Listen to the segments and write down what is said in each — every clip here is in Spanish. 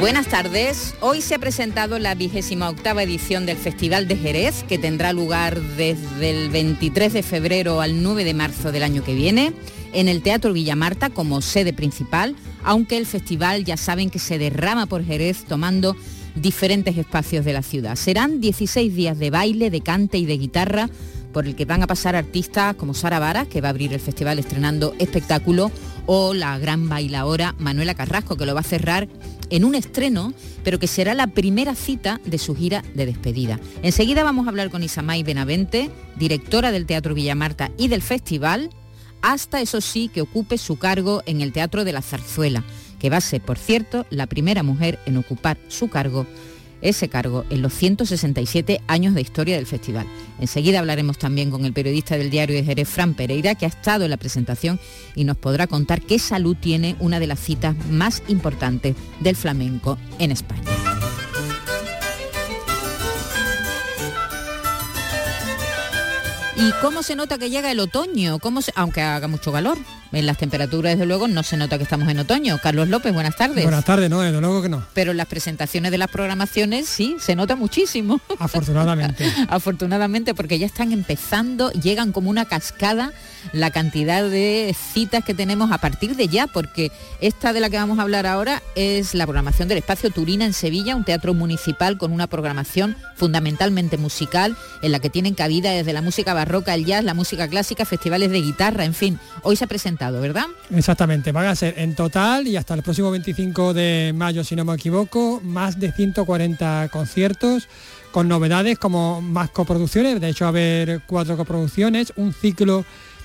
Buenas tardes. Hoy se ha presentado la vigésima octava edición del Festival de Jerez, que tendrá lugar desde el 23 de febrero al 9 de marzo del año que viene, en el Teatro Villamarta como sede principal, aunque el festival ya saben que se derrama por Jerez tomando diferentes espacios de la ciudad. Serán 16 días de baile, de cante y de guitarra por el que van a pasar artistas como Sara Vara, que va a abrir el festival estrenando espectáculo, o la gran bailadora Manuela Carrasco, que lo va a cerrar en un estreno, pero que será la primera cita de su gira de despedida. Enseguida vamos a hablar con Isamay Benavente, directora del Teatro Villamarta y del festival, hasta eso sí que ocupe su cargo en el Teatro de la Zarzuela, que va a ser, por cierto, la primera mujer en ocupar su cargo ese cargo en los 167 años de historia del festival. Enseguida hablaremos también con el periodista del diario de Jerez, Fran Pereira, que ha estado en la presentación y nos podrá contar qué salud tiene una de las citas más importantes del flamenco en España. ¿Y cómo se nota que llega el otoño? ¿Cómo aunque haga mucho calor. En las temperaturas, desde luego, no se nota que estamos en otoño. Carlos López, buenas tardes. Buenas tardes, no, desde luego que no. Pero en las presentaciones de las programaciones sí, se nota muchísimo. Afortunadamente. Afortunadamente, porque ya están empezando, llegan como una cascada la cantidad de citas que tenemos a partir de ya, porque esta de la que vamos a hablar ahora es la programación del Espacio Turina en Sevilla, un teatro municipal con una programación fundamentalmente musical, en la que tienen cabida desde la música barroca, el jazz, la música clásica, festivales de guitarra, en fin. Hoy se ha ¿verdad? Exactamente, van a ser en total y hasta el próximo 25 de mayo, si no me equivoco, más de 140 conciertos con novedades como más coproducciones, de hecho a haber cuatro coproducciones, un ciclo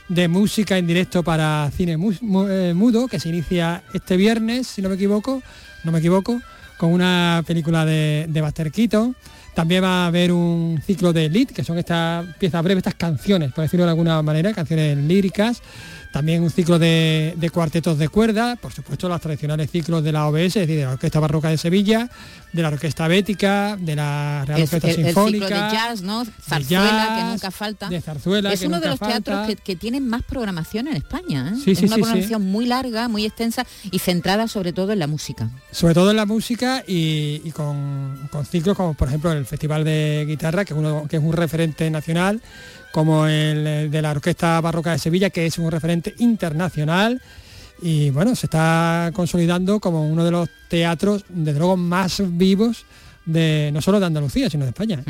de música en directo para cine eh, mudo que se inicia este viernes, si no me equivoco, no me equivoco, con una película de, de Buster Keaton. También va a haber un ciclo de lead, que son estas piezas breves, estas canciones, por decirlo de alguna manera, canciones líricas también un ciclo de, cuartetos de cuerda, por supuesto los tradicionales ciclos de la OBS, es decir, de la Orquesta Barroca de Sevilla, de la Orquesta Bética, de la Real Orquesta Sinfónica. El ciclo de jazz, ¿no? Zarzuela, que nunca falta. De zarzuela, es uno de los teatros que, tienen más programación en España. ¿eh? Sí, es una programación muy larga, muy extensa y centrada sobre todo en la música. Sobre todo en la música y, con, ciclos como por ejemplo el Festival de Guitarra, que uno, que es un referente nacional como el de la Orquesta Barroca de Sevilla, que es un referente internacional y bueno, se está consolidando como uno de los teatros, desde luego, más vivos de no solo de Andalucía, sino de España.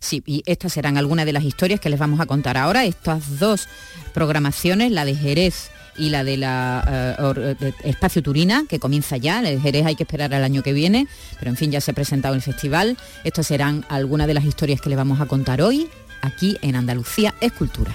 Sí, y estas serán algunas de las historias que les vamos a contar ahora. Estas dos programaciones, la de Jerez y la de la eh, Espacio Turina, que comienza ya, de Jerez hay que esperar al año que viene, pero en fin, ya se ha presentado el festival. Estas serán algunas de las historias que les vamos a contar hoy aquí en Andalucía es cultura.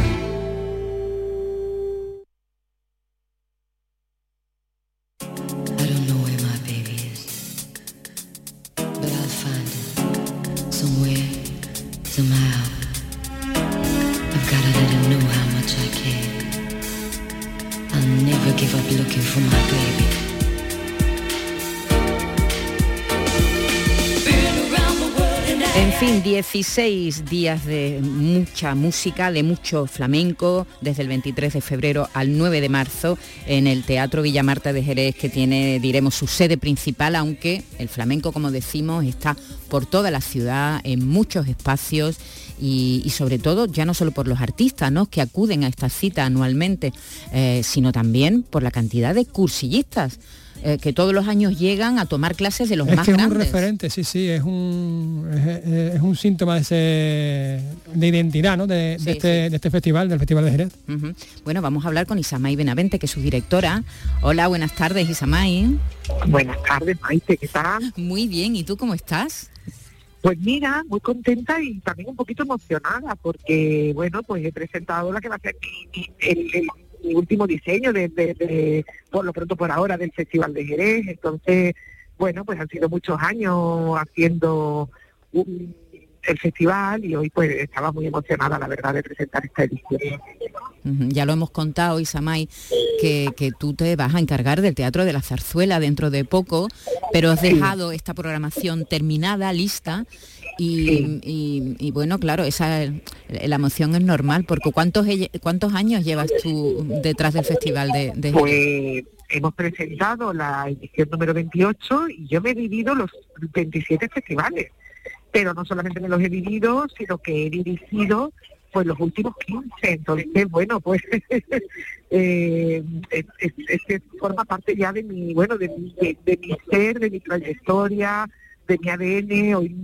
16 días de mucha música, de mucho flamenco, desde el 23 de febrero al 9 de marzo en el Teatro Villamarta de Jerez, que tiene, diremos, su sede principal, aunque el flamenco, como decimos, está por toda la ciudad, en muchos espacios y, sobre todo ya no solo por los artistas que acuden a esta cita anualmente, eh, sino también por la cantidad de cursillistas eh, que todos los años llegan a tomar clases de los más que grandes. Es un referente, sí, sí, es un, es, un síntoma de, ese, de identidad ¿no? de, este, de, este, festival, del Festival de Jerez. Bueno, vamos a hablar con Isamay Benavente, que es su directora. Hola, buenas tardes, Isamay. Buenas tardes, Maite, ¿qué tal? Muy bien, ¿y tú cómo estás? Pues mira, muy contenta y también un poquito emocionada porque, bueno, pues he presentado la que va a ser el, último diseño de, por lo pronto por ahora, del Festival de Jerez. Entonces, bueno, pues han sido muchos años haciendo el festival y hoy pues estaba muy emocionada, la verdad, de presentar esta edición. Ya lo hemos contado, Isamay, que, que tú te vas a encargar del Teatro de la Zarzuela dentro de poco, pero has dejado esta programación terminada, lista, y, bueno, claro, esa la emoción es normal, porque ¿cuántos, cuántos años llevas tú detrás del Festival de, de Pues hemos presentado la edición número 28 y yo me he vivido los 27 festivales, pero no solamente me los he vivido, sino que he dirigido pues los últimos 15. Entonces, bueno, pues eh, es, forma parte ya de mi, bueno, de mi, de, mi ser, de mi trayectoria, de mi ADN. Hoy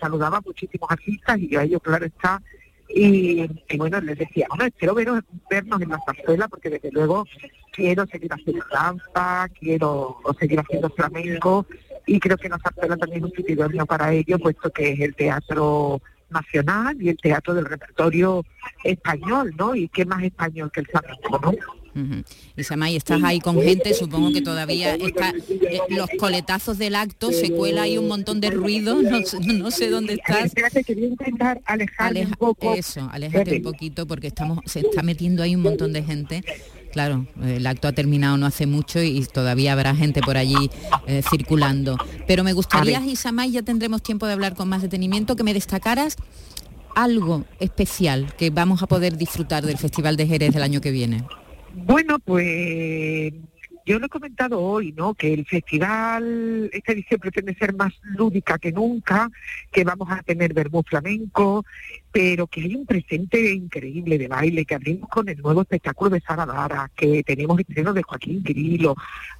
saludaba muchísimos artistas y yo a ellos, claro está. Y, bueno, les decía, bueno, espero veros, vernos en la zarzuela porque desde luego quiero seguir haciendo danza, quiero seguir haciendo flamenco y creo que la zarzuela también es un sitio para ello, puesto que es el teatro nacional y el teatro del repertorio español, ¿no? Y qué más español que el flamenco, ¿no? Y Samay, estás ahí con gente, supongo que todavía está, eh, los coletazos del acto, se cuela ahí un montón de ruido, no, sé dónde estás. intentar alejarme un poco. Eso, aléjate un poquito porque estamos, se está metiendo ahí un montón de gente. Claro, el acto ha terminado no hace mucho y todavía habrá gente por allí eh, circulando. Pero me gustaría, Isamay, ya tendremos tiempo de hablar con más detenimiento, que me destacaras algo especial que vamos a poder disfrutar del Festival de Jerez del año que viene. Bueno, pues yo lo he comentado hoy, ¿no? Que el festival, esta edición pretende ser más lúdica que nunca, que vamos a tener vermú flamenco, pero que hay un presente increíble de baile, que abrimos con el nuevo espectáculo de Sara Dara, que tenemos estreno de Joaquín Grillo,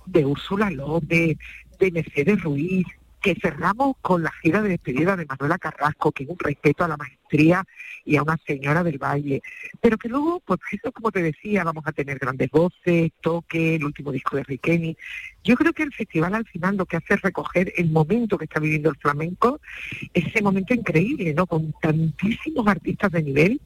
de Úrsula López, de Mercedes Ruiz, que cerramos con la gira de despedida de Manuela Carrasco, que es un respeto a la y a una señora del baile. Pero que luego, pues eso como te decía, vamos a tener grandes voces, toque, el último disco de Riqueni. Yo creo que el festival al final lo que hace es recoger el momento que está viviendo el flamenco, ese momento increíble, ¿no? Con tantísimos artistas de nivel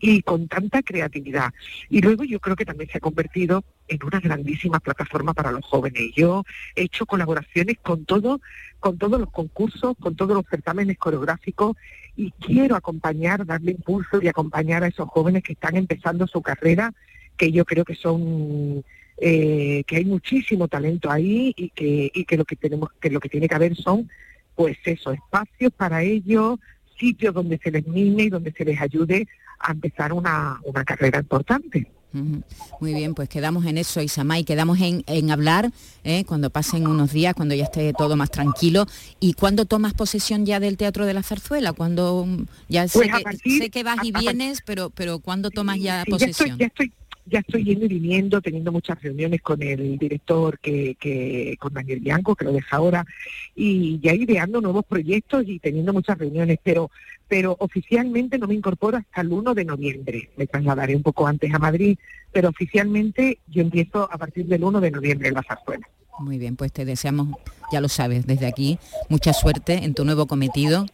y con tanta creatividad. Y luego yo creo que también se ha convertido en una grandísima plataforma para los jóvenes. Yo he hecho colaboraciones con todo, con todos los concursos, con todos los certámenes coreográficos y quiero acompañar, darle impulso y acompañar a esos jóvenes que están empezando su carrera, que yo creo que son eh, que hay muchísimo talento ahí y que, y que lo que tenemos, que lo que tiene que haber son pues esos espacios para ellos, sitios donde se les mime y donde se les ayude a empezar una, una carrera importante. Muy bien, pues quedamos en eso, Isamay, quedamos en, en hablar ¿eh? cuando pasen unos días, cuando ya esté todo más tranquilo. ¿Y cuándo tomas posesión ya del Teatro de la Zarzuela? Cuando ya sé, pues que, sé que vas y vienes, pero pero ¿cuándo tomas ya posesión? Ya estoy, ya estoy yendo y viniendo, teniendo muchas reuniones con el director, que, que con Daniel Bianco, que lo deja ahora, y ya ideando nuevos proyectos y teniendo muchas reuniones, pero, pero oficialmente no me incorporo hasta el 1 de noviembre. Me trasladaré un poco antes a Madrid, pero oficialmente yo empiezo a partir del 1 de noviembre en la zarzuela. Muy bien, pues te deseamos, ya lo sabes, desde aquí, mucha suerte en tu nuevo cometido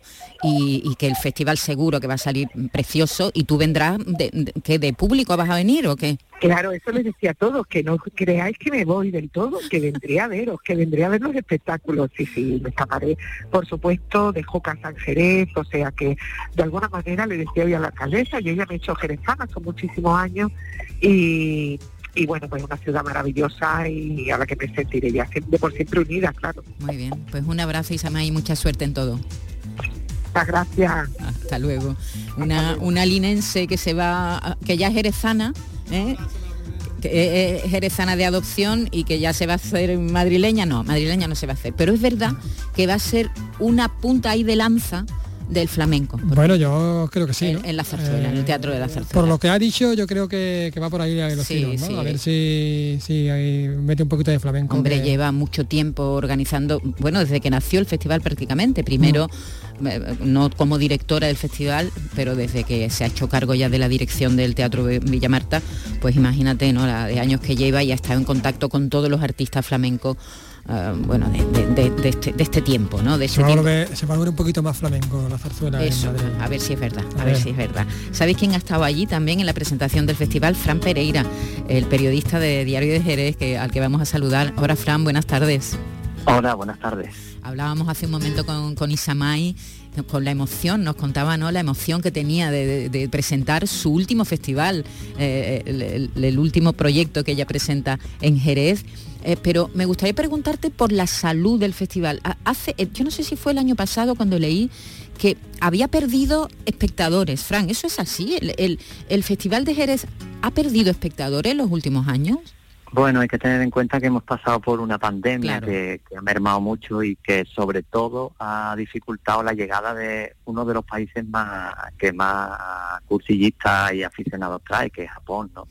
y, que el festival seguro que va a salir precioso y tú vendrás, de, ¿que de público vas a venir o qué? Claro, eso les decía a todos, que no creáis que me voy del todo, que vendría a veros, que vendría a ver los espectáculos. Sí, sí, me escaparé, por supuesto, de Joca San Jerez, o sea que de alguna manera le decía hoy a la alcaldesa, yo ya me he hecho jerezana, son muchísimos años, y y bueno, pues una ciudad maravillosa y a la que me sentiré ya de por siempre unida, claro. Muy bien, pues un abrazo Isama y mucha suerte en todo. Muchas gracias. Hasta luego. Una, una linense que se va, que ya es jerezana, ¿eh? que es jerezana de adopción y que ya se va a hacer madrileña, no, madrileña no se va a hacer, pero es verdad que va a ser una punta ahí de lanza del flamenco. Bueno, yo creo que sí. En, la zarzuela, en el Teatro de la Zarzuela. Por lo que ha dicho, yo creo que, va por ahí los sí, ¿no? A ver si, si mete un poquito de flamenco. Hombre, lleva mucho tiempo organizando, bueno, desde que nació el festival prácticamente. Primero, mm. eh, no como directora del festival, pero desde que se ha hecho cargo ya de la dirección del Teatro de Villamarta, pues imagínate, ¿no? La de años que lleva y ha estado en contacto con todos los artistas flamencos eh, bueno, de, este, este, tiempo, ¿no? De se, va se, va a volver un poquito más flamenco la zarzuela. Eso, a ver si es verdad, a, ver. si es verdad. ¿Sabéis quién ha estado allí también en la presentación del festival? Fran Pereira, el periodista de Diario de Jerez, que, al que vamos a saludar. Ahora, Fran, buenas tardes. Hola, buenas tardes. Hablábamos hace un momento con, con Isamay con la emoción, nos contaba ¿no? la emoción que tenía de, presentar su último festival, eh, el, último proyecto que ella presenta en Jerez. Eh, pero me gustaría preguntarte por la salud del festival. Hace, eh, yo no sé si fue el año pasado cuando leí que había perdido espectadores. Fran, ¿eso es así? ¿El, el Festival de Jerez ha perdido espectadores en los últimos años? Bueno, hay que tener en cuenta que hemos pasado por una pandemia que, ha mermado mucho y que sobre todo ha dificultado la llegada de uno de los países más que más cursillistas y aficionados trae, que es Japón, ¿no?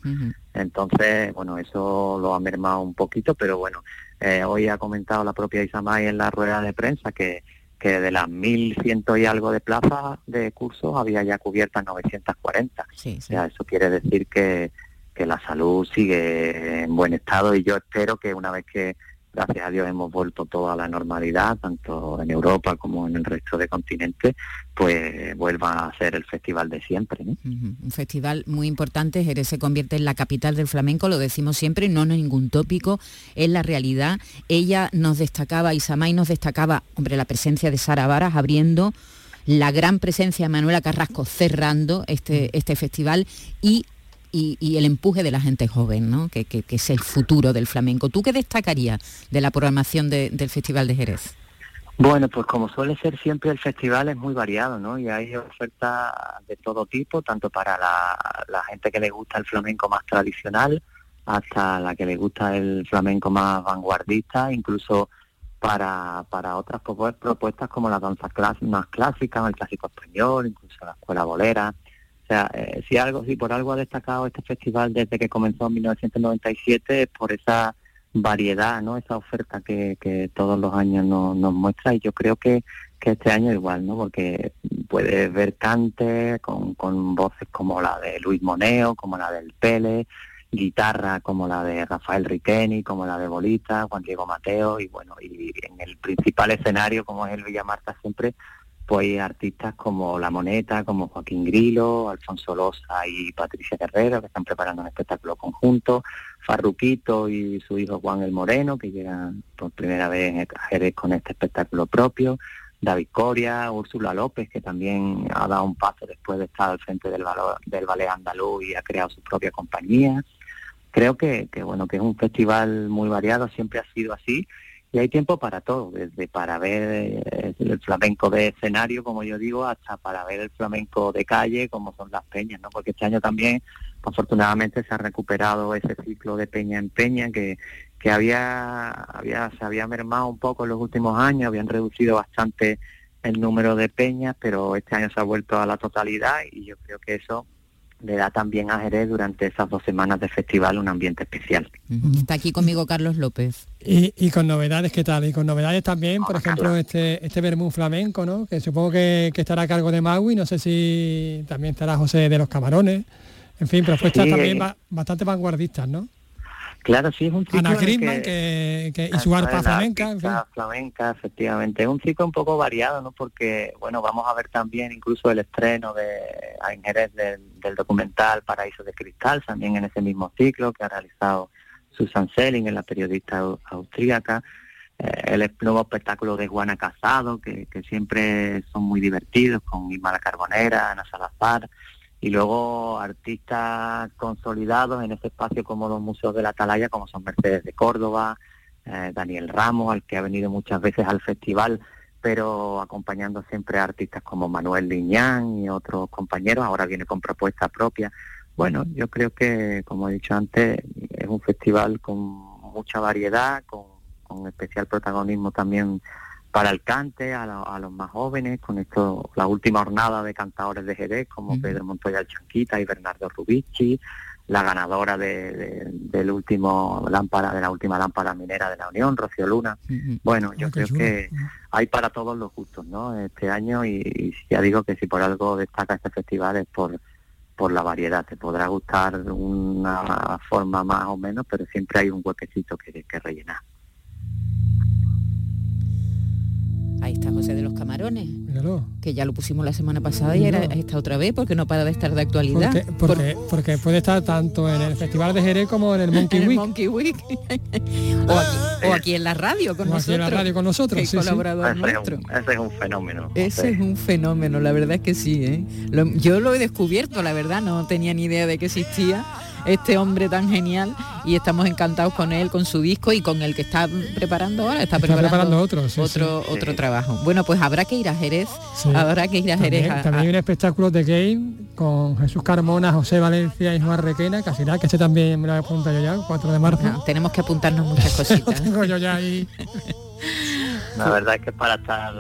Entonces, bueno, eso lo ha mermado un poquito, pero bueno, eh, hoy ha comentado la propia Isamay en la rueda de prensa que, que de las 1.100 y algo de plazas de cursos había ya cubiertas 940. Sí, O sea, eso quiere decir que que la salud sigue en buen estado y yo espero que una vez que gracias a Dios hemos vuelto toda la normalidad, tanto en Europa como en el resto de continentes, pues vuelva a ser el festival de siempre. Un festival muy importante, Jerez se convierte en la capital del flamenco, lo decimos siempre, no es ningún tópico, es la realidad. Ella nos destacaba, Isamay nos destacaba, hombre, la presencia de Sara Varas abriendo la gran presencia de Manuela Carrasco cerrando este, este festival y y, el empuje de la gente joven, ¿no? que, es el futuro del flamenco. ¿Tú qué destacarías de la programación del Festival de Jerez? Bueno, pues como suele ser siempre el festival es muy variado, ¿no? Y hay ofertas de todo tipo, tanto para la, gente que le gusta el flamenco más tradicional, hasta la que le gusta el flamenco más vanguardista, incluso para, para otras propuestas como la danza más clásica, el clásico español, incluso la escuela bolera. O sea, eh, si algo, si por algo ha destacado este festival desde que comenzó en 1997 es por esa variedad, ¿no? Esa oferta que, que todos los años nos, muestra y yo creo que, que este año igual, ¿no? Porque puedes ver cantes con, con voces como la de Luis Moneo, como la del Pele, guitarra como la de Rafael Riqueni, como la de Bolita, Juan Diego Mateo y bueno, y en el principal escenario como es el Villa Marta siempre pues artistas como La Moneta, como Joaquín Grilo, Alfonso Loza y Patricia Guerrero, que están preparando un espectáculo conjunto, Farruquito y su hijo Juan el Moreno, que llegan por primera vez a Jerez con este espectáculo propio, David Coria, Úrsula López, que también ha dado un paso después de estar al frente del, del ballet andaluz y ha creado su propia compañía. Creo que, que, bueno, que es un festival muy variado, siempre ha sido así, y hay tiempo para todo, desde para ver eh, el flamenco de escenario, como yo digo, hasta para ver el flamenco de calle, como son las peñas, ¿no? Porque este año también, afortunadamente, se ha recuperado ese ciclo de peña en peña que, que había, había, se había mermado un poco en los últimos años, habían reducido bastante el número de peñas, pero este año se ha vuelto a la totalidad y yo creo que eso le da también a Jerez durante esas dos semanas de festival un ambiente especial. Está aquí conmigo Carlos López. Y, con novedades, ¿qué tal? Y con novedades también, por ejemplo, este este Bermú flamenco, ¿no? Que supongo que, estará a cargo de Maui, no sé si también estará José de los Camarones. En fin, propuestas también bastante vanguardistas, ¿no? Claro, sí, es un ciclo... Ana que, y su arpa flamenca. En Flamenca, efectivamente. Es un ciclo un poco variado, ¿no? Porque, bueno, vamos a ver también incluso el estreno de en Jerez del, documental Paraíso de Cristal, también en ese mismo ciclo que ha realizado Susan Selling, la periodista austríaca. Eh, el nuevo espectáculo de Juana Casado, que, que siempre son muy divertidos, con Isma la Carbonera, Ana Salazar y luego artistas consolidados en ese espacio como los museos de la Atalaya, como son Mercedes de Córdoba, eh, Daniel Ramos, al que ha venido muchas veces al festival, pero acompañando siempre a artistas como Manuel Liñán y otros compañeros, ahora viene con propuesta propia. Bueno, yo creo que, como he dicho antes, es un festival con mucha variedad, con, con especial protagonismo también para el cante, a, los más jóvenes, con esto la última jornada de cantadores de Jerez, como Pedro Montoya Chanquita y Bernardo Rubici, la ganadora de, del último lámpara, de la última lámpara minera de la Unión, Rocío Luna. Bueno, yo ah, creo que hay para todos los gustos, ¿no? Este año y, ya digo que si por algo destaca este festival es por por la variedad. Te podrá gustar una forma más o menos, pero siempre hay un huequecito que, que rellenar. Ahí está José de los Camarones. Míralo. Que ya lo pusimos la semana pasada y era esta otra vez porque no para de estar de actualidad. Porque, porque, porque puede estar tanto en el Festival de Jerez como en el Monkey en Week. el Monkey Week. o, aquí, o, aquí, en la radio con o nosotros. Aquí en la radio con nosotros. Sí, colaborador sí. nuestro. Ese, es un, ese es un fenómeno. Ese es un fenómeno, la verdad es que sí. ¿eh? Lo, yo lo he descubierto, la verdad, no tenía ni idea de que existía este hombre tan genial y estamos encantados con él, con su disco y con el que está preparando ahora, está, Está preparando, preparando otro, sí, otro, sí. otro trabajo. Bueno, pues habrá que ir a Jerez, Sí. habrá que ir a Jerez. También, a- también a- hay un espectáculo de game con Jesús Carmona, José Valencia y Juan Requena, casi nada, que ese también me lo he apuntado yo ya, 4 de marzo. no, tenemos que apuntarnos muchas cositas. tengo yo ya ahí. La verdad es que para estar,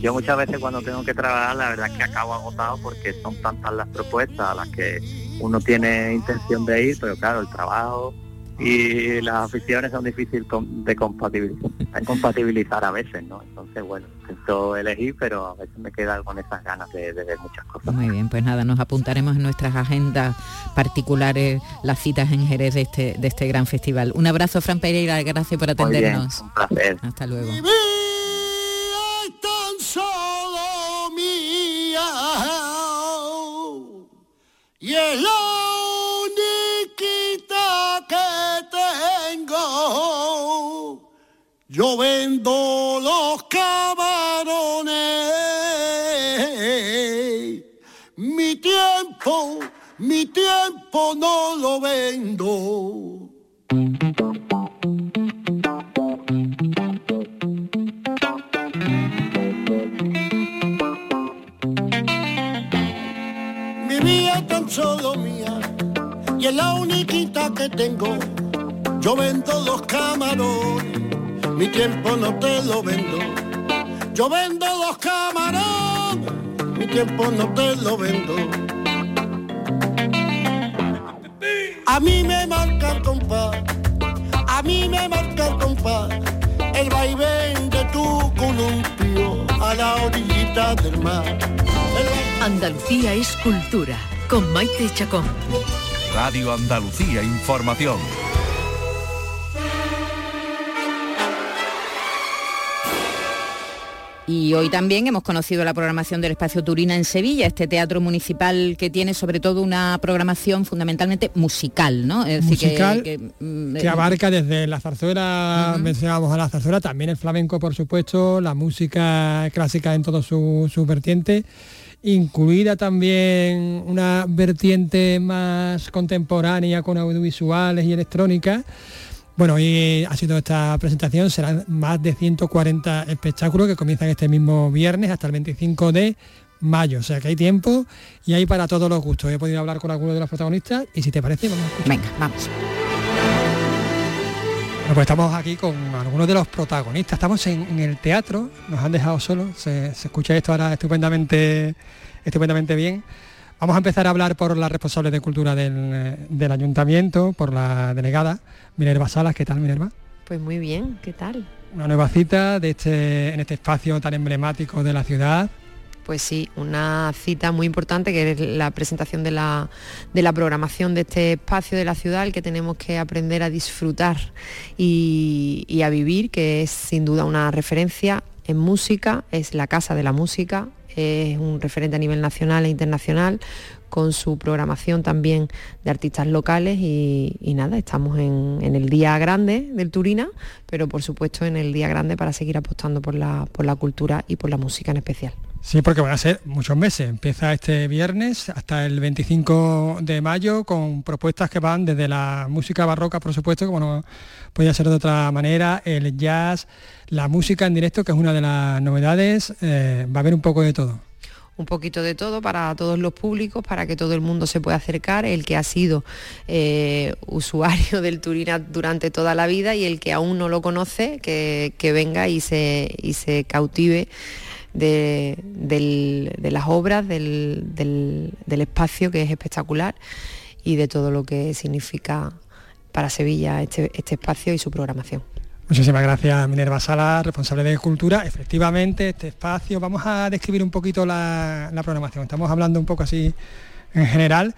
yo muchas veces cuando tengo que trabajar, la verdad es que acabo agotado porque son tantas las propuestas a las que uno tiene intención de ir, pero claro, el trabajo y las aficiones son difíciles de compatibilizar, de compatibilizar a veces, ¿no? Entonces, bueno, intento elegir, pero a veces me queda con esas ganas de, de ver muchas cosas. Muy bien, pues nada, nos apuntaremos en nuestras agendas particulares las citas en Jerez de este, de este gran festival. Un abrazo, Fran Pereira, gracias por Muy bien, atendernos. un placer. Hasta luego. Y es la única que tengo. Yo vendo los camarones, mi tiempo, mi tiempo no lo vendo. Solo mía y es la única que tengo. Yo vendo los camarones, mi tiempo no te lo vendo. Yo vendo los camarones, mi tiempo no te lo vendo. A mí me marca el compás, a mí me marca el compás, el vaivén de tu columpio a la orillita del mar. Andalucía es cultura, con Maite Chacón. Radio Andalucía Información. Y hoy también hemos conocido la programación del Espacio Turina en Sevilla, este teatro municipal que tiene sobre todo una programación fundamentalmente musical, ¿no? Es decir, que- Musical que, mm, que abarca desde la zarzuela, mencionábamos a la zarzuela, también el flamenco, por supuesto, la música clásica en todo su, su vertiente, incluida también una vertiente más contemporánea con audiovisuales y electrónica. Bueno, y ha sido esta presentación, serán más de 140 espectáculos que comienzan este mismo viernes hasta el 25 de mayo, o sea que hay tiempo y hay para todos los gustos. He podido hablar con algunos de los protagonistas y si te parece, vamos. Venga, vamos. Bueno, pues estamos aquí con algunos de los protagonistas. Estamos en, en el teatro, nos han dejado solos. Se, se escucha esto ahora estupendamente, estupendamente bien. Vamos a empezar a hablar por la responsable de cultura del, eh, del ayuntamiento, por la delegada Minerva Salas. ¿Qué tal, Minerva? Pues muy bien, ¿qué tal? Una nueva cita de este, en este espacio tan emblemático de la ciudad. Pues sí, una cita muy importante que es la presentación de la, de la programación de este espacio de la ciudad, el que tenemos que aprender a disfrutar y, a vivir, que es sin duda una referencia en música, es la Casa de la Música, es un referente a nivel nacional e internacional, con su programación también de artistas locales y, nada, estamos en, en el día grande del Turina, pero por supuesto en el día grande para seguir apostando por la, por la cultura y por la música en especial. Sí, porque van a ser muchos meses. Empieza este viernes hasta el 25 de mayo con propuestas que van desde la música barroca, por supuesto, como no podía ser de otra manera, el jazz, la música en directo, que es una de las novedades. eh, va a haber un poco de todo. un poquito de todo para todos los públicos, para que todo el mundo se pueda acercar, el que ha sido eh, usuario del Turina durante toda la vida y el que aún no lo conoce, que, que venga y se, y se cautive de, las obras, del, espacio que es espectacular y de todo lo que significa para Sevilla este, este espacio y su programación. Muchísimas gracias, Minerva Sala, responsable de Cultura. Efectivamente, este espacio, vamos a describir un poquito la, programación. Estamos hablando un poco así en general.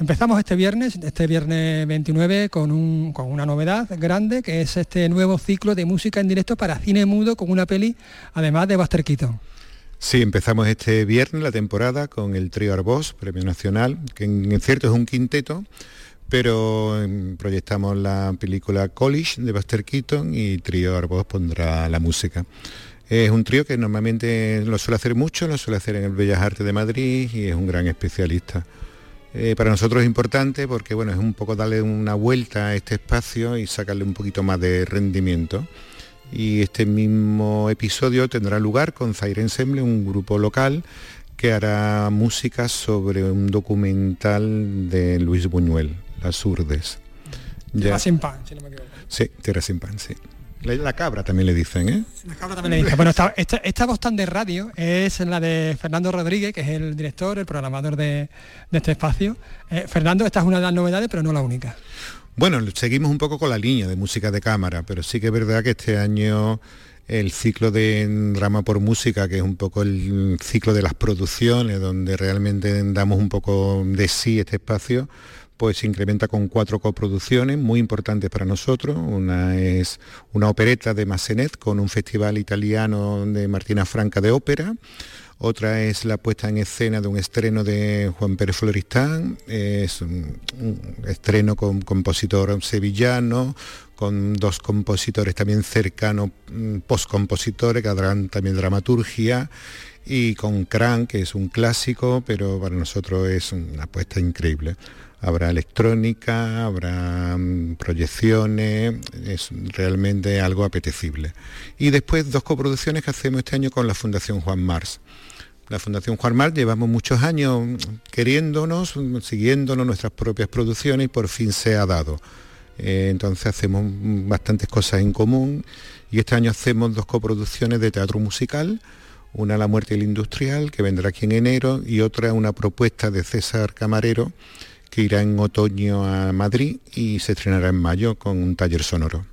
Empezamos este viernes, este viernes 29, con, con una novedad grande, que es este nuevo ciclo de música en directo para cine mudo con una peli, además de Buster Keaton. Sí, empezamos este viernes la temporada con el trío Arbós, Premio Nacional, que en cierto es un quinteto, pero em, proyectamos la película College de Buster Keaton y Trío Arbós pondrá la música. Es un trío que normalmente lo suele hacer mucho, lo suele hacer en el Bellas Artes de Madrid y es un gran especialista. Eh, para nosotros es importante porque bueno, es un poco darle una vuelta a este espacio y sacarle un poquito más de rendimiento. Y este mismo episodio tendrá lugar con Zaire Ensemble, un grupo local que hará música sobre un documental de Luis Buñuel, Las Urdes. Tierra sin pan, si no me equivoco. Sí, Tierra sin pan, sí. La, cabra también le dicen, ¿eh? La cabra también le dicen. Bueno, esta, voz tan de radio es la de Fernando Rodríguez, que es el director, el programador de, este espacio. Eh, Fernando, esta es una de las novedades, pero no la única. Bueno, seguimos un poco con la línea de música de cámara, pero sí que es verdad que este año el ciclo de drama por música, que es un poco el ciclo de las producciones, donde realmente damos un poco de sí este espacio, pues se incrementa con cuatro coproducciones muy importantes para nosotros. Una es una opereta de Massenet con un festival italiano de Martina Franca de ópera. Otra es la puesta en escena de un estreno de Juan Pérez Floristán, es un, estreno con compositor sevillano, con dos compositores también cercanos, mm, postcompositores que harán también dramaturgia, y con Cran, que es un clásico, pero para nosotros es una apuesta increíble habrá electrónica, habrá mm, proyecciones, es realmente algo apetecible. Y después dos coproducciones que hacemos este año con la Fundación Juan Mars. La Fundación Juan Mars llevamos muchos años mm, queriéndonos, mm, siguiéndonos nuestras propias producciones y por fin se ha dado. Eh, entonces hacemos bastantes cosas en común y este año hacemos dos coproducciones de teatro musical, una La muerte del industrial, que vendrá aquí en enero, y otra una propuesta de César Camarero, que irá en otoño a Madrid y se estrenará en mayo con un taller sonoro.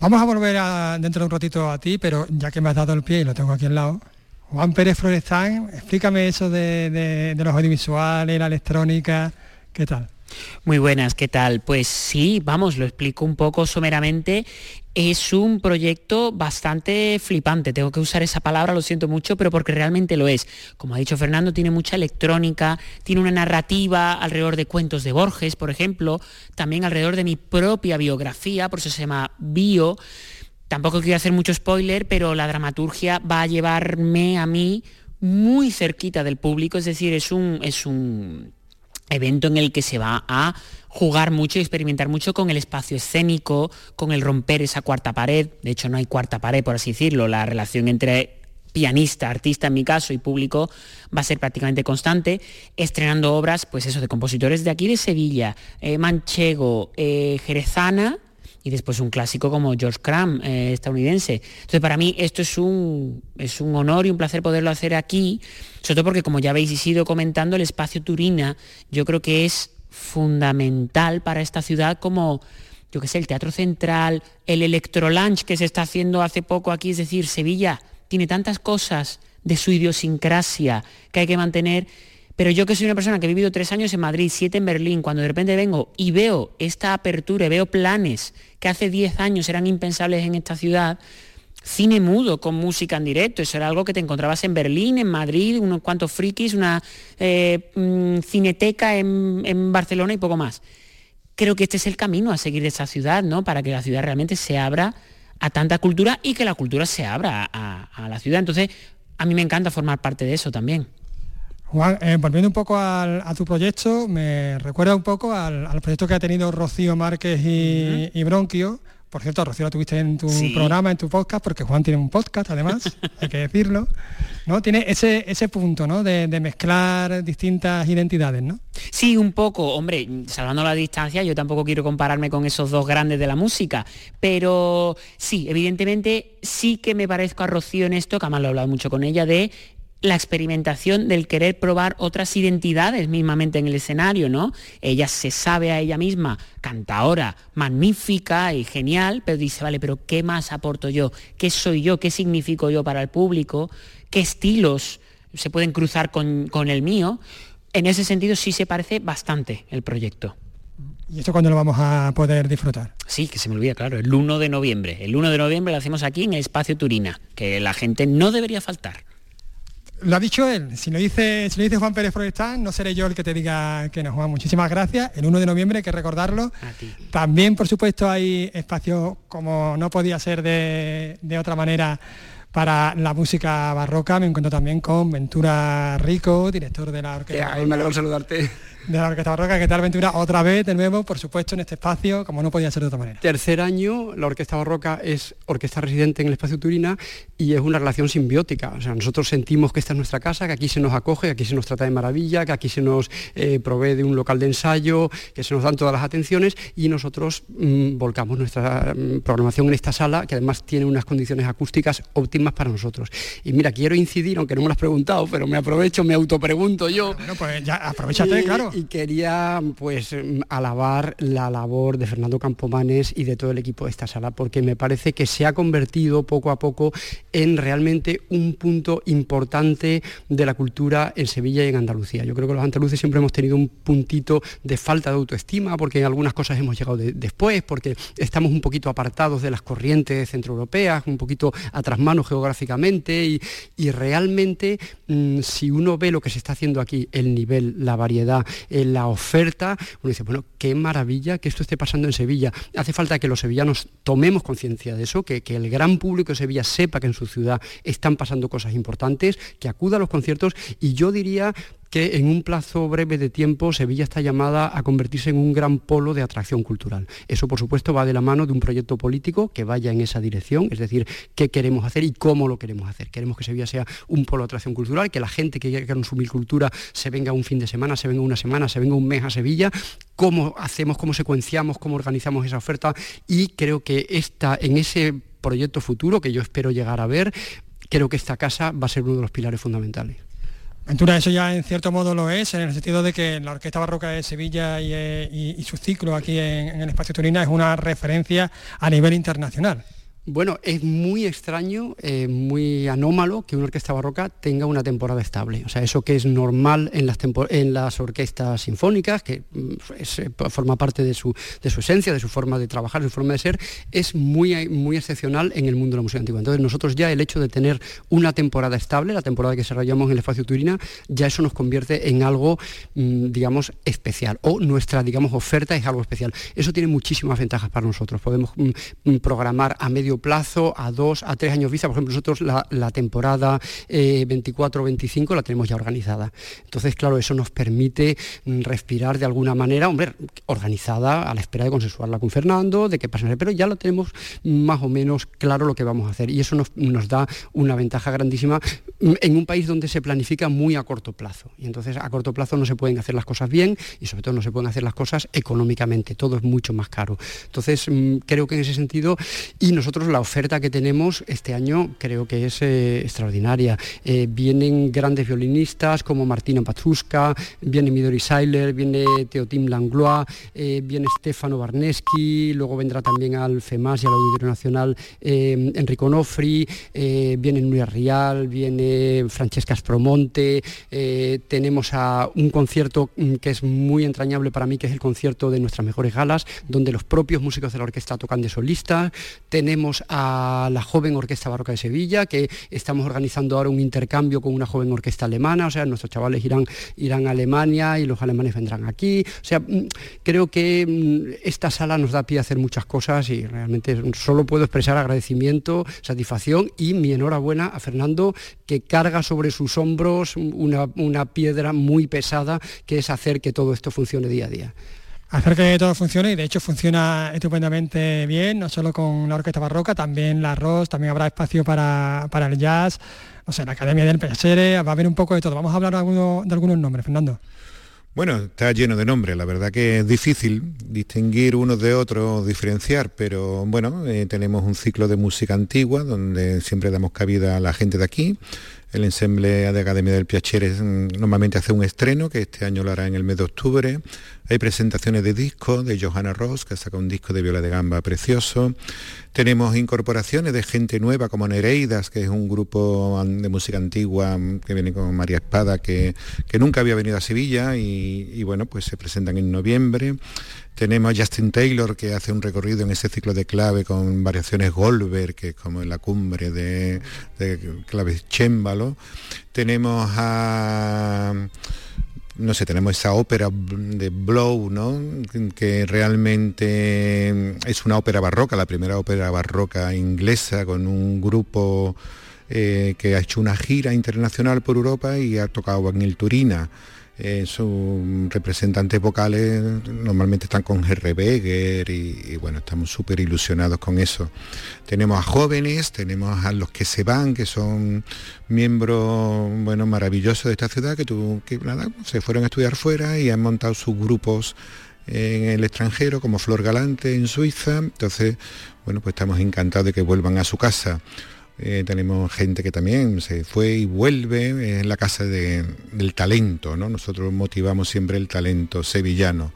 Vamos a volver dentro de un ratito a ti, pero ya que me has dado el pie y lo tengo aquí al lado, Juan Pérez Florestán, explícame eso de los audiovisuales, la electrónica, ¿qué tal? Muy buenas, ¿qué tal? Pues sí, vamos, lo explico un poco someramente. Es un proyecto bastante flipante, tengo que usar esa palabra, lo siento mucho, pero porque realmente lo es. Como ha dicho Fernando, tiene mucha electrónica, tiene una narrativa alrededor de cuentos de Borges, por ejemplo, también alrededor de mi propia biografía, por eso se llama Bio. Tampoco quiero hacer mucho spoiler, pero la dramaturgia va a llevarme a mí muy cerquita del público, es decir, es un, es un evento en el que se va a jugar mucho y experimentar mucho con el espacio escénico, con el romper esa cuarta pared. De hecho, no hay cuarta pared, por así decirlo. La relación entre pianista, artista en mi caso y público va a ser prácticamente constante, estrenando obras, pues eso, de compositores de aquí de Sevilla, eh, Manchego, eh, Jerezana, y después un clásico como George Cram, eh, estadounidense. Entonces, para mí esto es un, es un honor y un placer poderlo hacer aquí, sobre todo porque, como ya habéis ido comentando, el espacio Turina yo creo que es fundamental para esta ciudad como yo qué sé, el Teatro Central, el Electrolunch que se está haciendo hace poco aquí, es decir, Sevilla tiene tantas cosas de su idiosincrasia que hay que mantener pero yo que soy una persona que he vivido tres años en Madrid, siete en Berlín, cuando de repente vengo y veo esta apertura y veo planes que hace diez años eran impensables en esta ciudad, cine mudo con música en directo, eso era algo que te encontrabas en Berlín, en Madrid, unos cuantos frikis, una eh, mm, cineteca en, Barcelona y poco más. Creo que este es el camino a seguir de esta ciudad, ¿no? Para que la ciudad realmente se abra a tanta cultura y que la cultura se abra a la ciudad. Entonces, a mí me encanta formar parte de eso también. Juan, eh, volviendo un poco a tu proyecto, me recuerda un poco al, proyecto que ha tenido Rocío Márquez y, Bronquio. Por cierto, Rocío la tuviste en tu programa, en tu podcast, porque Juan tiene un podcast además, hay que decirlo. ¿no? Tiene ese, ese punto ¿no? de, mezclar distintas identidades, ¿no? Sí, un poco. Hombre, salvando la distancia, yo tampoco quiero compararme con esos dos grandes de la música, pero sí, evidentemente sí que me parezco a Rocío en esto, que además lo he hablado mucho con ella, de la experimentación del querer probar otras identidades mismamente en el escenario, ¿no? Ella se sabe a ella misma cantaora magnífica y genial, pero dice, vale, pero ¿qué más aporto yo? ¿Qué soy yo? ¿Qué significo yo para el público? ¿Qué estilos se pueden cruzar con, con el mío? en ese sentido sí se parece bastante el proyecto. ¿Y esto cuándo lo vamos a poder disfrutar? Sí, que se me olvida, claro, el 1 de noviembre. El 1 de noviembre lo hacemos aquí en el Espacio Turina, que la gente no debería faltar. Lo ha dicho él, si lo dice, si lo dice Juan Pérez Florestán, no seré yo el que te diga que no, Juan. Muchísimas gracias. El 1 de noviembre hay que recordarlo. También, por supuesto, hay espacio, como no podía ser de, de otra manera, para la música barroca. Me encuentro también con Ventura Rico, director de la orquesta. me alegro saludarte de la Orquesta Barroca. ¿Qué tal, Ventura? Otra vez, de nuevo, por supuesto, en este espacio, como no podía ser de otra manera. Tercer año, la Orquesta Barroca es orquesta residente en el espacio Turina y es una relación simbiótica. O sea, nosotros sentimos que esta es nuestra casa, que aquí se nos acoge, que aquí se nos trata de maravilla, que aquí se nos eh, provee de un local de ensayo, que se nos dan todas las atenciones y nosotros mm, volcamos nuestra mm, programación en esta sala, que además tiene unas condiciones acústicas óptimas para nosotros. Y mira, quiero incidir, aunque no me lo has preguntado, pero me aprovecho, me autopregunto yo. Bueno, pues ya aprovechate, claro y quería pues alabar la labor de Fernando Campomanes y de todo el equipo de esta sala, porque me parece que se ha convertido poco a poco en realmente un punto importante de la cultura en Sevilla y en Andalucía. Yo creo que los andaluces siempre hemos tenido un puntito de falta de autoestima, porque en algunas cosas hemos llegado después, porque estamos un poquito apartados de las corrientes centroeuropeas, un poquito atrás mano geográficamente, y, realmente mm, si uno ve lo que se está haciendo aquí, el nivel, la variedad, en la oferta, uno dice, bueno, qué maravilla que esto esté pasando en Sevilla. Hace falta que los sevillanos tomemos conciencia de eso, que, que el gran público de Sevilla sepa que en su ciudad están pasando cosas importantes, que acuda a los conciertos y yo diría que en un plazo breve de tiempo Sevilla está llamada a convertirse en un gran polo de atracción cultural. Eso, por supuesto, va de la mano de un proyecto político que vaya en esa dirección, es decir, qué queremos hacer y cómo lo queremos hacer. Queremos que Sevilla sea un polo de atracción cultural, que la gente que quiera consumir cultura se venga un fin de semana, se venga una semana, se venga un mes a Sevilla, cómo hacemos, cómo secuenciamos, cómo organizamos esa oferta y creo que esta, en ese proyecto futuro que yo espero llegar a ver, creo que esta casa va a ser uno de los pilares fundamentales. Ventura, eso ya en cierto modo lo es, en el sentido de que la Orquesta Barroca de Sevilla y, eh, su ciclo aquí en, el Espacio Turina es una referencia a nivel internacional. Bueno, es muy extraño, eh, muy anómalo que una orquesta barroca tenga una temporada estable. O sea, eso que es normal en las, en las orquestas sinfónicas, que mm, eh, forma parte de su, esencia, de su forma de trabajar, de su forma de ser, es muy, muy excepcional en el mundo de la música antigua. Entonces nosotros ya el hecho de tener una temporada estable, la temporada que desarrollamos en el espacio Turina, ya eso nos convierte en algo, mm, digamos, especial. O nuestra, digamos, oferta es algo especial. Eso tiene muchísimas ventajas para nosotros. Podemos mm, programar a medio plazo, a dos, a tres años vista. Por ejemplo, nosotros la, temporada 24-25 eh, la tenemos ya organizada. Entonces, claro, eso nos permite mm, respirar de alguna manera, hombre, organizada a la espera de consensuarla con Fernando, de que pase, pero ya lo tenemos más o menos claro lo que vamos a hacer. Y eso nos, nos da una ventaja grandísima mm, en un país donde se planifica muy a corto plazo. Y entonces a corto plazo no se pueden hacer las cosas bien y sobre todo no se pueden hacer las cosas económicamente. Todo es mucho más caro. Entonces, mm, creo que en ese sentido, y nosotros la oferta que tenemos este año creo que es eh, extraordinaria. Eh, vienen grandes violinistas como Martina Patruska, viene Midori Seiler, viene Teotim Langlois, eh, viene Stefano Barneschi, luego vendrá también al FEMAS y al Auditorio Nacional Enrico Nofri, viene Nuria Rial, viene Francesca Spromonte, tenemos a un concierto mm, que es muy entrañable para mí, que es el concierto de nuestras mejores galas, donde los propios músicos de la orquesta tocan de solistas, tenemos a la joven Orquesta Barroca de Sevilla, que estamos organizando ahora un intercambio con una joven orquesta alemana, o sea, nuestros chavales irán, irán a Alemania y los alemanes vendrán aquí. O sea, mm, creo que mm, esta sala nos da pie a hacer muchas cosas y realmente solo puedo expresar agradecimiento, satisfacción y mi enhorabuena a Fernando, que carga sobre sus hombros una, una piedra muy pesada, que es hacer que todo esto funcione día a día hacer que todo funcione y de hecho funciona estupendamente bien, no solo con la orquesta barroca, también la arroz, también habrá espacio para, el jazz, no sé, la Academia del Pesere, va a haber un poco de todo. Vamos a hablar de, de algunos nombres, Fernando. Bueno, está lleno de nombres, la verdad que es difícil distinguir unos de otros, diferenciar, pero bueno, eh, tenemos un ciclo de música antigua donde siempre damos cabida a la gente de aquí, el ensemble de Academia del Piacere mm, normalmente hace un estreno, que este año lo hará en el mes de octubre. Hay presentaciones de discos de Johanna Ross, que saca un disco de viola de gamba precioso. Tenemos incorporaciones de gente nueva como Nereidas, que es un grupo de música antigua mm, que viene con María Espada, que, que nunca había venido a Sevilla y, y bueno, pues se presentan en noviembre. Tenemos a Justin Taylor que hace un recorrido en ese ciclo de clave con variaciones Goldberg, que es como en la cumbre de, claves chémbalo. Tenemos a no sé, tenemos esa ópera de Blow, ¿no? que realmente es una ópera barroca, la primera ópera barroca inglesa, con un grupo eh, que ha hecho una gira internacional por Europa y ha tocado en el Turina. Eh, sus representantes vocales normalmente están con Herr Beger y, bueno, estamos súper ilusionados con eso. Tenemos a jóvenes, tenemos a los que se van, que son miembros bueno, maravillosos de esta ciudad, que, que nada, se fueron a estudiar fuera y han montado sus grupos en el extranjero, como Flor Galante en Suiza. Entonces, bueno, pues estamos encantados de que vuelvan a su casa. Eh, tenemos gente que también se fue y vuelve en la casa del talento, ¿no? Nosotros motivamos siempre el talento sevillano.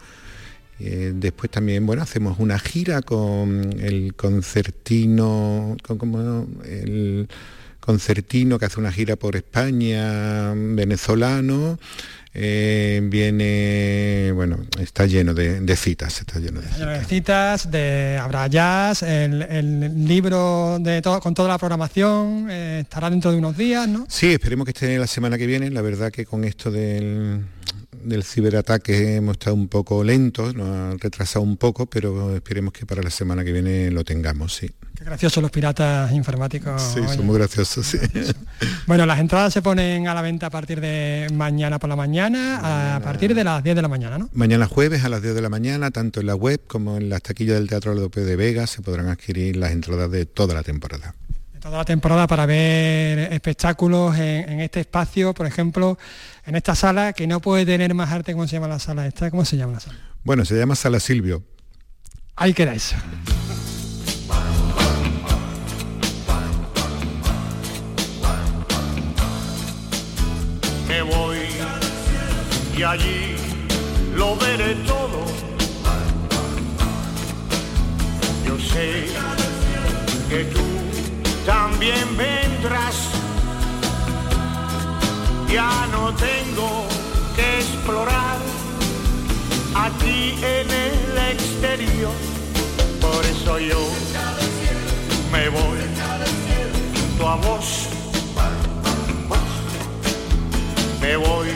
Eh, después también, bueno, hacemos una gira con el concertino, con como el concertino que hace una gira por España, venezolano. Eh, viene, bueno, está lleno de, citas, está lleno de citas. de habrá jazz, el, libro de todo, con toda la programación eh, estará dentro de unos días, ¿no? Sí, esperemos que esté la semana que viene. La verdad que con esto del, del ciberataque hemos estado un poco lentos, nos ha retrasado un poco, pero esperemos que para la semana que viene lo tengamos, sí. Graciosos los piratas informáticos. Sí, son muy graciosos, sí. Bueno, las entradas se ponen a la venta a partir de mañana por la mañana, a partir de las 10 de la mañana, ¿no? Mañana jueves a las 10 de la mañana, tanto en la web como en las taquillas del Teatro Europeo de Vega, se podrán adquirir las entradas de toda la temporada toda la temporada para ver espectáculos en, este espacio, por ejemplo, en esta sala que no puede tener más arte, ¿cómo se llama la sala esta? ¿Cómo se llama la sala? Bueno, se llama Sala Silvio. Ahí queda eso. Y allí lo veré todo. Yo sé que tú también vendrás. Ya no tengo que explorar aquí en el exterior. Por eso yo me voy junto a vos. Me voy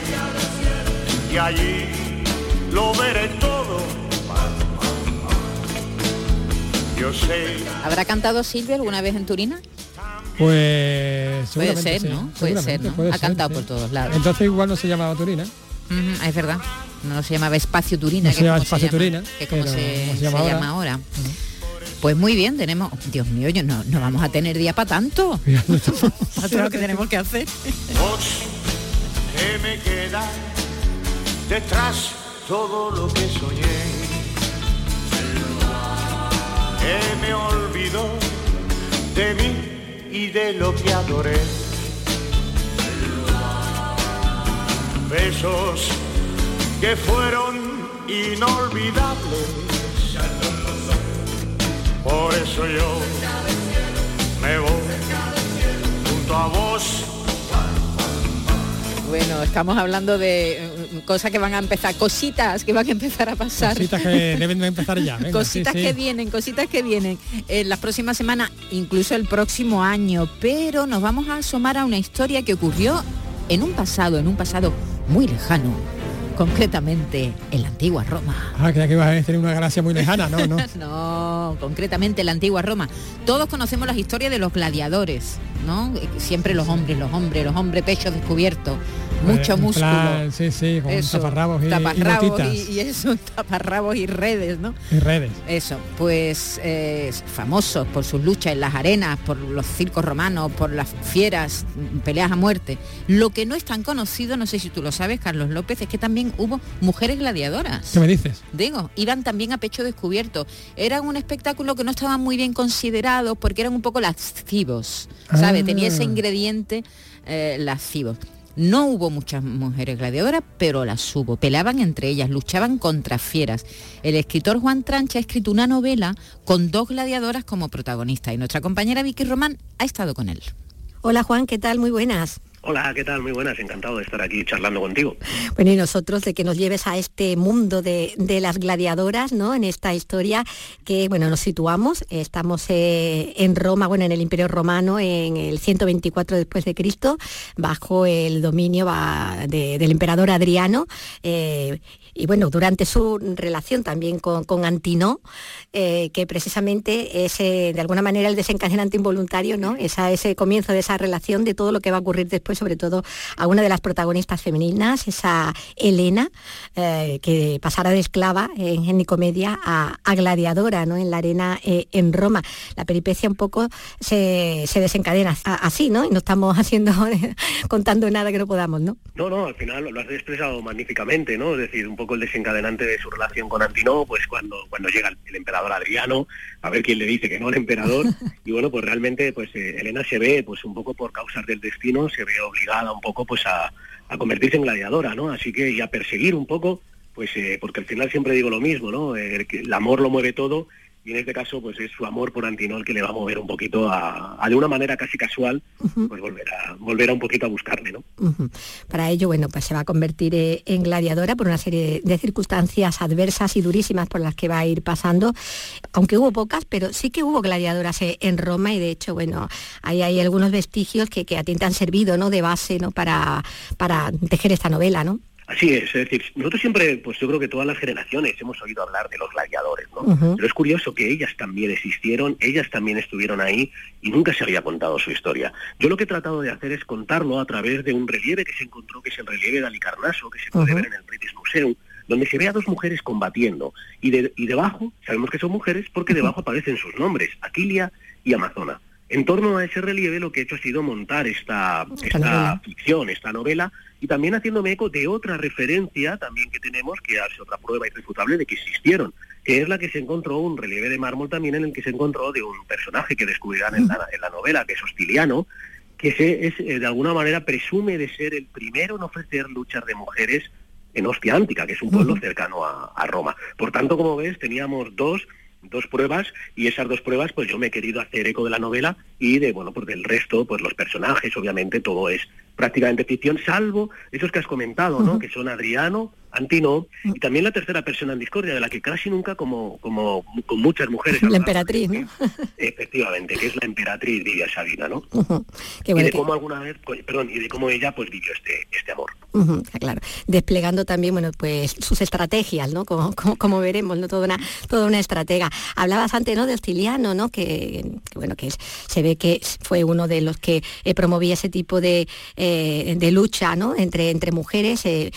y allí lo veré todo. Yo sé. ¿Habrá cantado Silvia alguna vez en Turina? Pues puede ser, ¿no? Puede ser, ¿no? ha cantado por todos lados. Entonces igual no se llamaba Turina. es verdad. No se llamaba Espacio Turina, no se llama Espacio Turina, que como se, llama ahora. Pues muy bien, tenemos, Dios mío, yo no, no vamos a tener día para tanto. para todo lo que tenemos que hacer. que me detrás todo lo que soñé. Que me olvidó de mí y de lo que adoré. Besos que fueron inolvidables. Por eso yo me voy junto a vos bueno, estamos hablando de cosas que van a empezar, cositas que van a empezar a pasar. Cositas que deben de empezar ya. cositas que vienen, cositas que vienen en las próximas semanas, incluso el próximo año. Pero nos vamos a asomar a una historia que ocurrió en un pasado, en un pasado muy lejano concretamente en la antigua Roma. Ah, creía que ibas a decir una galaxia muy lejana, no, no. no, concretamente en la antigua Roma. Todos conocemos las historias de los gladiadores, ¿no? Siempre los hombres, los hombres, los hombres pechos descubiertos, mucho músculo. sí, sí, con taparrabos y, taparrabos y, eso, taparrabos y redes, ¿no? Y redes. Eso, pues eh, famosos por sus luchas en las arenas, por los circos romanos, por las fieras, peleas a muerte. Lo que no es tan conocido, no sé si tú lo sabes, Carlos López, es que también hubo mujeres gladiadoras. ¿Qué me dices? Digo, iban también a pecho descubierto. Era un espectáculo que no estaba muy bien considerado porque eran un poco lascivos, ¿sabes? Tenía ese ah. ingrediente eh, lascivos. No hubo muchas mujeres gladiadoras, pero las hubo. Peleaban entre ellas, luchaban contra fieras. El escritor Juan Trancha ha escrito una novela con dos gladiadoras como protagonistas y nuestra compañera Vicky Román ha estado con él. Hola Juan, ¿qué tal? Muy buenas. Hola, ¿qué tal? Muy buenas, encantado de estar aquí charlando contigo. Bueno, y nosotros de que nos lleves a este mundo de, las gladiadoras, ¿no? En esta historia que, bueno, nos situamos, estamos eh, en Roma, bueno, en el Imperio Romano, en el 124 después de Cristo, bajo el dominio del emperador Adriano, eh, y bueno, durante su relación también con, con Antinó, eh, que precisamente es de alguna manera el desencadenante involuntario, ¿no? Ese comienzo de esa relación, de todo lo que va a ocurrir después, sobre todo a una de las protagonistas femeninas, esa Elena, eh, que pasará de esclava en, Nicomedia a, gladiadora, ¿no? En la arena eh, en Roma. La peripecia un poco se, desencadena así, ¿no? Y no estamos haciendo, contando nada que no podamos, ¿no? No, no, al final lo has expresado magníficamente, ¿no? Es decir, un poco el desencadenante de su relación con Antinó, pues cuando, cuando llega el, emperador Adriano, a ver quién le dice que no al emperador, y bueno, pues realmente pues eh, Elena se ve, pues un poco por causas del destino, se ve obligada un poco pues a, convertirse en gladiadora, ¿no? Así que y a perseguir un poco, pues eh, porque al final siempre digo lo mismo, ¿no? Eh, el amor lo mueve todo y en este caso pues es su amor por Antinol que le va a mover un poquito a, de una manera casi casual pues volver a volver a un poquito a buscarle no para ello bueno pues se va a convertir eh, en gladiadora por una serie de circunstancias adversas y durísimas por las que va a ir pasando aunque hubo pocas pero sí que hubo gladiadoras eh, en Roma y de hecho bueno hay, hay algunos vestigios que, que a ti te han servido no de base no para para tejer esta novela no Así es, es decir, nosotros siempre, pues yo creo que todas las generaciones hemos oído hablar de los gladiadores, ¿no? Pero es curioso que ellas también existieron, ellas también estuvieron ahí y nunca se había contado su historia. Yo lo que he tratado de hacer es contarlo a través de un relieve que se encontró, que es el relieve de Alicarnaso, que se puede ver en el British Museum, donde se ve a dos mujeres combatiendo y, de, y debajo, sabemos que son mujeres porque debajo aparecen sus nombres, Aquilia y Amazona. En torno a ese relieve lo que he hecho ha sido montar esta, esta ficción, esta novela, y también haciéndome eco de otra referencia también que tenemos, que hace otra prueba irrefutable de que existieron, que es la que se encontró un relieve de mármol también en el que se encontró de un personaje que descubrirán en la, en la novela, que es Hostiliano, que se, es, eh, de alguna manera presume de ser el primero en ofrecer luchas de mujeres en Ostia Antica, que es un pueblo cercano a, a Roma. Por tanto, como ves, teníamos dos dos pruebas y esas dos pruebas pues yo me he querido hacer eco de la novela y de bueno pues del resto pues los personajes obviamente todo es prácticamente ficción salvo esos que has comentado no que son Adriano Antino y también la tercera persona en discordia, de la que casi nunca, como, como con muchas mujeres... La emperatriz, ¿no? Efectivamente, que es la emperatriz Lidia Sabina, ¿no? y de cómo alguna vez, perdón, y de cómo ella pues vivió este, este amor. claro, desplegando también, bueno, pues sus estrategias, ¿no? Como, como, veremos, ¿no? Toda una, toda una estratega. Hablabas antes, ¿no? De Hostiliano, ¿no? Que, bueno, que se ve que fue uno de los que eh, promovía ese tipo de, eh, de lucha, ¿no? Entre, entre mujeres, eh,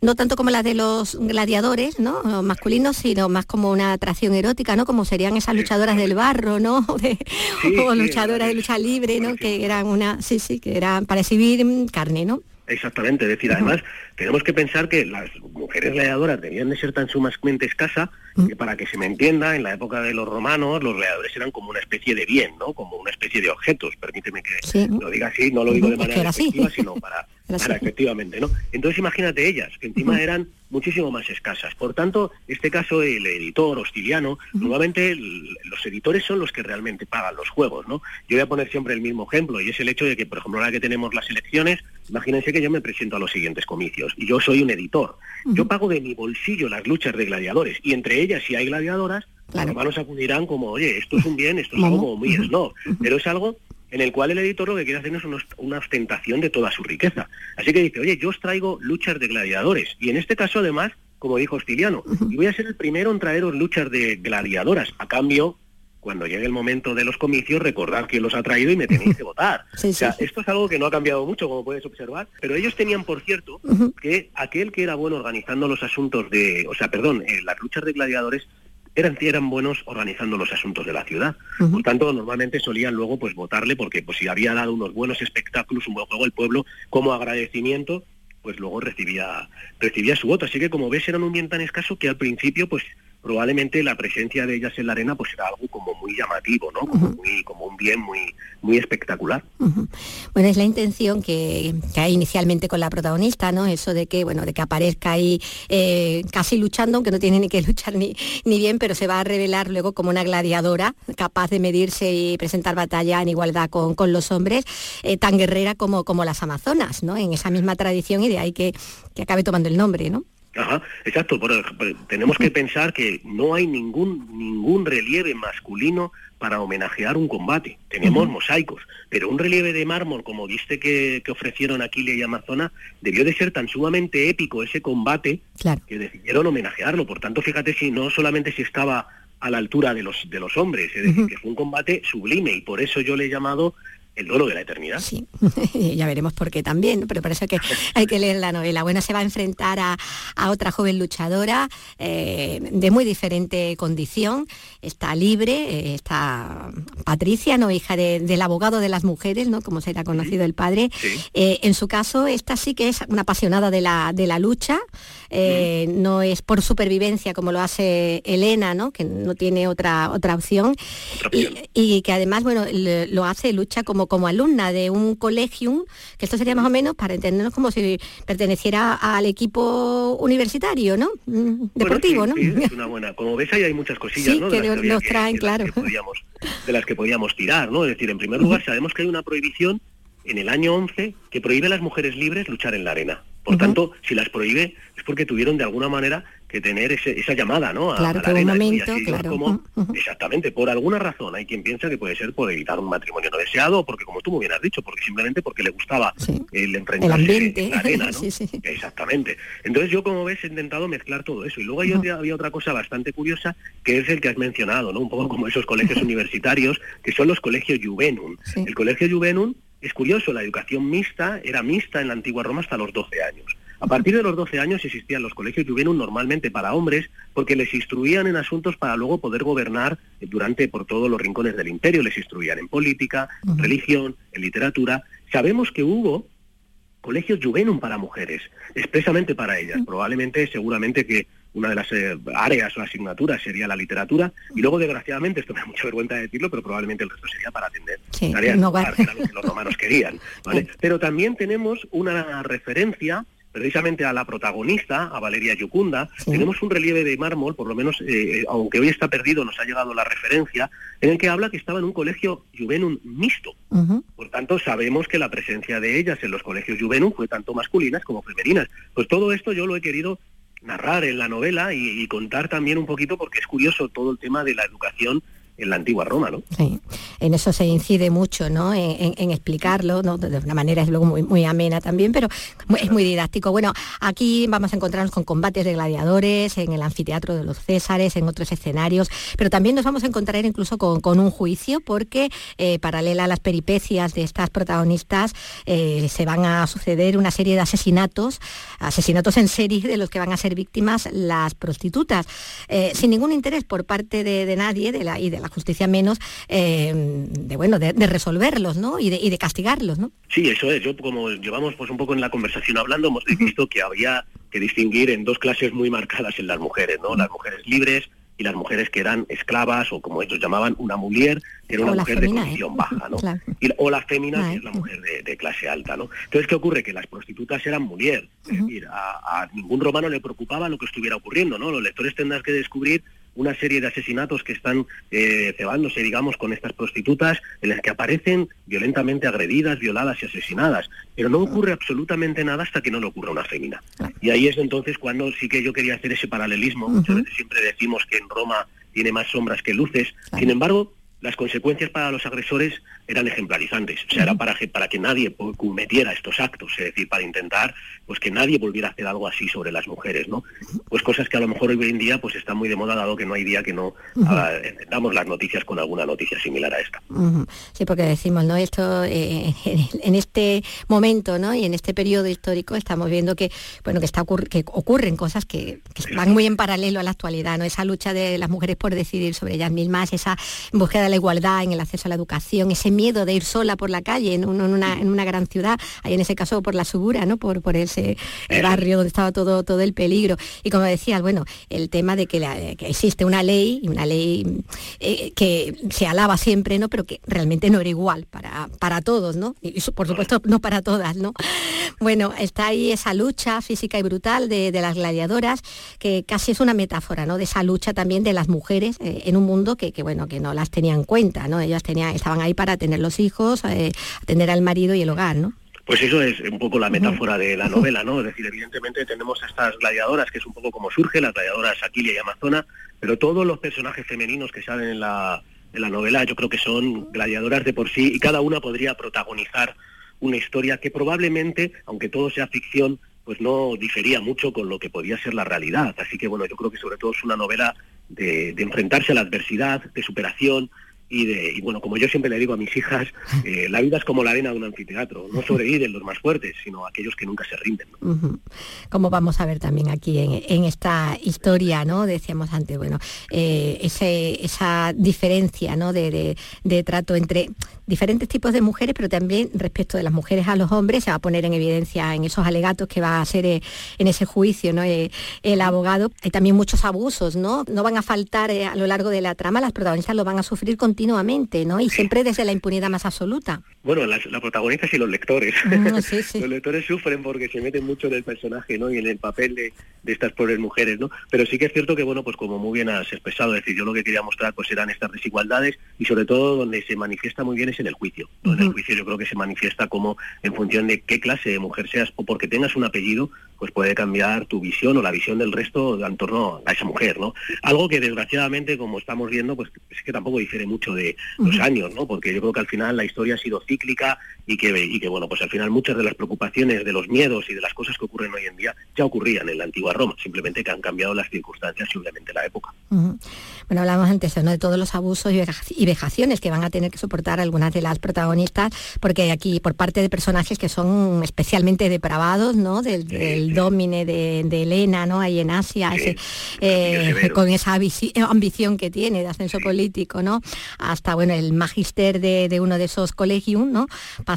no tanto como la de los gladiadores, ¿no? Masculinos, sino más como una atracción erótica, ¿no? Como serían esas luchadoras del barro, ¿no? o luchadoras de lucha libre, ¿no? Que eran una, sí, sí, que eran para exhibir carne, ¿no? Exactamente, es decir, además tenemos que pensar que las mujeres gladiadoras debían de ser tan sumamente escasas que para que se me entienda, en la época de los romanos los gladiadores eran como una especie de bien, ¿no? Como una especie de objetos, permíteme que lo diga así, no lo digo de manera efectiva, sino para efectivamente, ¿no? Entonces imagínate ellas, que encima eran muchísimo más escasas. Por tanto, este caso, el editor hostiliano, normalmente los editores son los que realmente pagan los juegos, ¿no? Yo voy a poner siempre el mismo ejemplo, y es el hecho de que, por ejemplo, ahora que tenemos las elecciones, imagínense que yo me presento a los siguientes comicios, y yo soy un editor. Yo pago de mi bolsillo las luchas de gladiadores, y entre ellas, si hay gladiadoras, los hermanos acudirán como, oye, esto es un bien, esto es algo como muy snob, pero es algo en el cual el editor lo que quiere hacer es una ostentación de toda su riqueza. Así que dice, oye, yo os traigo luchas de gladiadores. Y en este caso, además, como dijo Hostiliano, y voy a ser el primero en traeros luchas de gladiadoras. A cambio, cuando llegue el momento de los comicios, recordad quién los ha traído y me tenéis que votar. o sea, esto es algo que no ha cambiado mucho, como puedes observar, pero ellos tenían, por cierto, que aquel que era bueno organizando los asuntos de, o sea, perdón, eh, las luchas de gladiadores eran, eran buenos organizando los asuntos de la ciudad. Por tanto, normalmente solían luego pues votarle porque pues si había dado unos buenos espectáculos, un buen juego el pueblo, como agradecimiento, pues luego recibía, recibía su voto. Así que como ves, eran un bien tan escaso que al principio pues probablemente la presencia de ellas en la arena pues era algo como muy llamativo, ¿no? Como, muy, como un bien muy, muy espectacular. Bueno, es la intención que, que, hay inicialmente con la protagonista, ¿no? Eso de que, bueno, de que aparezca ahí eh, casi luchando, aunque no tiene ni que luchar ni, ni bien, pero se va a revelar luego como una gladiadora capaz de medirse y presentar batalla en igualdad con, con los hombres, eh, tan guerrera como, como las amazonas, ¿no? En esa misma tradición y de ahí que, que acabe tomando el nombre, ¿no? Ajá, exacto. tenemos que pensar que no hay ningún ningún relieve masculino para homenajear un combate. Tenemos mosaicos, pero un relieve de mármol como viste que, que, ofrecieron Aquiles y Amazona debió de ser tan sumamente épico ese combate que decidieron homenajearlo. Por tanto, fíjate si no solamente si estaba a la altura de los de los hombres, es decir, que fue un combate sublime y por eso yo le he llamado el duelo de la eternidad. Sí, ya veremos por qué también, pero por eso que hay que leer la novela. Bueno, se va a enfrentar a, otra joven luchadora eh, de muy diferente condición, está libre, eh, está Patricia, ¿no? hija del abogado de las mujeres, ¿no? como será conocido el padre. Eh, en su caso, esta sí que es una apasionada de la, de la lucha, no es por supervivencia como lo hace Elena, ¿no? que no tiene otra, otra opción, Y, y, que además bueno, lo hace, lucha como como alumna de un colegium, que esto sería más o menos para entendernos como si perteneciera al equipo universitario, ¿no? Mm, deportivo, ¿no? es una buena. Como ves ahí hay muchas cosillas, ¿no? que nos traen, claro. de las que podíamos tirar, ¿no? Es decir, en primer lugar sabemos que hay una prohibición en el año 11 que prohíbe a las mujeres libres luchar en la arena. Por tanto, si las prohíbe es porque tuvieron de alguna manera que tener esa llamada, ¿no? A, claro, la arena, momento, claro. Exactamente, por alguna razón. Hay quien piensa que puede ser por evitar un matrimonio no deseado, porque como tú muy bien has dicho, porque simplemente porque le gustaba el enfrentarse en la arena, ¿no? Exactamente. Entonces yo, como ves, he intentado mezclar todo eso. Y luego había otra cosa bastante curiosa, que es el que has mencionado, ¿no? Un poco como esos colegios universitarios, que son los colegios Juvenum. El colegio Juvenum es curioso, la educación mixta era mixta en la antigua Roma hasta los 12 años. A partir de los 12 años existían los colegios juvenil normalmente para hombres porque les instruían en asuntos para luego poder gobernar durante por todos los rincones del imperio. Les instruían en política, religión, en literatura. Sabemos que hubo colegios juvenum para mujeres, expresamente para ellas. Probablemente, seguramente que una de las eh, áreas o asignaturas sería la literatura y luego desgraciadamente esto me da mucha vergüenza decirlo pero probablemente el resto sería para atender sí, tareas que los romanos querían pero también tenemos una referencia precisamente a la protagonista, a Valeria Yucunda, tenemos un relieve de mármol, por lo menos, eh, aunque hoy está perdido, nos ha llegado la referencia, en el que habla que estaba en un colegio juvenum mixto. Por tanto, sabemos que la presencia de ellas en los colegios juvenum fue tanto masculinas como femeninas. Pues todo esto yo lo he querido narrar en la novela y, contar también un poquito porque es curioso todo el tema de la educación en la antigua Roma, ¿no? Sí, en eso se incide mucho, ¿no? En, explicarlo. De una manera es luego muy, amena también, pero es muy didáctico. Bueno, aquí vamos a encontrarnos con combates de gladiadores, en el anfiteatro de los Césares, en otros escenarios, pero también nos vamos a encontrar incluso con, un juicio, porque eh, paralela a las peripecias de estas protagonistas, eh, se van a suceder una serie de asesinatos, asesinatos en serie de los que van a ser víctimas las prostitutas, eh, sin ningún interés por parte de, nadie de la, y de la justicia menos eh, de bueno de, resolverlos ¿no? y, de, y de castigarlos ¿no? sí eso es yo como llevamos pues un poco en la conversación hablando hemos visto que había que distinguir en dos clases muy marcadas en las mujeres no las mujeres libres y las mujeres que eran esclavas o como ellos llamaban una mujer que era una mujer de condición ¿eh? baja, ¿no? o la fémina, que es la mujer de, clase alta, ¿no? Entonces, ¿qué ocurre? Que las prostitutas eran mujer, es decir, a, a, ningún romano le preocupaba lo que estuviera ocurriendo, ¿no? Los lectores tendrán que descubrir una serie de asesinatos que están eh, cebándose, digamos, con estas prostitutas, en las que aparecen violentamente agredidas, violadas y asesinadas. Pero no ocurre absolutamente nada hasta que no le ocurra una fémina. Y ahí es entonces cuando sí que yo quería hacer ese paralelismo. Muchas veces siempre decimos que en Roma tiene más sombras que luces. Sin embargo, las consecuencias para los agresores eran ejemplarizantes. O sea, era para que, para que nadie cometiera estos actos, es decir, para intentar pues que nadie volviera a hacer algo así sobre las mujeres, ¿no? Pues cosas que a lo mejor hoy en día pues están muy de moda, dado que no hay día que no uh las noticias con alguna noticia similar a esta. Sí, porque decimos, ¿no? Esto eh, en este momento, ¿no? Y en este periodo histórico estamos viendo que, bueno, que, está que ocurren cosas que, van muy en paralelo a la actualidad, ¿no? Esa lucha de las mujeres por decidir sobre ellas mismas, esa búsqueda de la igualdad, en el acceso a la educación, ese miedo de ir sola por la calle en, una, gran ciudad, ahí en ese caso por la Subura, ¿no? por, por ese barrio donde estaba todo, todo el peligro. Y como decías, bueno, el tema de que, existe una ley, una ley eh, que se alaba siempre, ¿no? pero que realmente no era igual para, para todos, ¿no? y por supuesto no para todas. ¿no? Bueno, está ahí esa lucha física y brutal de, las gladiadoras, que casi es una metáfora, ¿no? De esa lucha también de las mujeres eh, en un mundo que, bueno, que no las tenían en cuenta, ¿no? Ellas tenían, estaban ahí para tener los hijos, eh, atender al marido y el hogar, ¿no? Pues eso es un poco la metáfora de la novela, ¿no? Es decir, evidentemente tenemos a estas gladiadoras, que es un poco como surge, las gladiadoras Aquilia y Amazona, pero todos los personajes femeninos que salen en la, en la novela yo creo que son gladiadoras de por sí y cada una podría protagonizar una historia que probablemente, aunque todo sea ficción, pues no difería mucho con lo que podía ser la realidad. Así que bueno, yo creo que sobre todo es una novela de, de enfrentarse a la adversidad, de superación, y, de, y bueno, como yo siempre le digo a mis hijas, eh, la vida es como la arena de un anfiteatro, no sobreviven los más fuertes, sino aquellos que nunca se rinden. Como vamos a ver también aquí en, esta historia, ¿no? Decíamos antes, bueno, eh, ese, esa diferencia ¿no? de, de, trato entre diferentes tipos de mujeres, pero también respecto de las mujeres a los hombres, se va a poner en evidencia en esos alegatos que va a hacer eh, en ese juicio ¿no? el abogado. Hay también muchos abusos, ¿no? No van a faltar a lo largo de la trama, las protagonistas lo van a sufrir con continuamente, ¿no? Y siempre desde la impunidad más absoluta. Bueno, las, protagonistas y los lectores. Mm, los lectores sufren porque se meten mucho en el personaje, ¿no? Y en el papel de, estas pobres mujeres, ¿no? Pero sí que es cierto que, bueno, pues como muy bien has expresado, es decir, yo lo que quería mostrar pues eran estas desigualdades y sobre todo donde se manifiesta muy bien es en el juicio. En el juicio yo creo que se manifiesta como en función de qué clase de mujer seas o porque tengas un apellido, pues puede cambiar tu visión o la visión del resto en torno a esa mujer, ¿no? Algo que desgraciadamente, como estamos viendo, pues es que tampoco difiere mucho de los años, ¿no? Porque yo creo que al final la historia ha sido cíclica y que, y que, bueno, pues al final muchas de las preocupaciones, de los miedos y de las cosas que ocurren hoy en día ya ocurrían en la antigua Roma, simplemente que han cambiado las circunstancias y obviamente la época. Bueno, hablamos antes ¿no? de todos los abusos y vejaciones que van a tener que soportar algunas de las protagonistas, porque aquí por parte de personajes que son especialmente depravados, ¿no? Del, domine de, Elena, ¿no? Ahí en Asia, eh, con esa ambición que tiene de ascenso político, ¿no? Hasta, bueno, el magister de, uno de esos colegios, ¿no?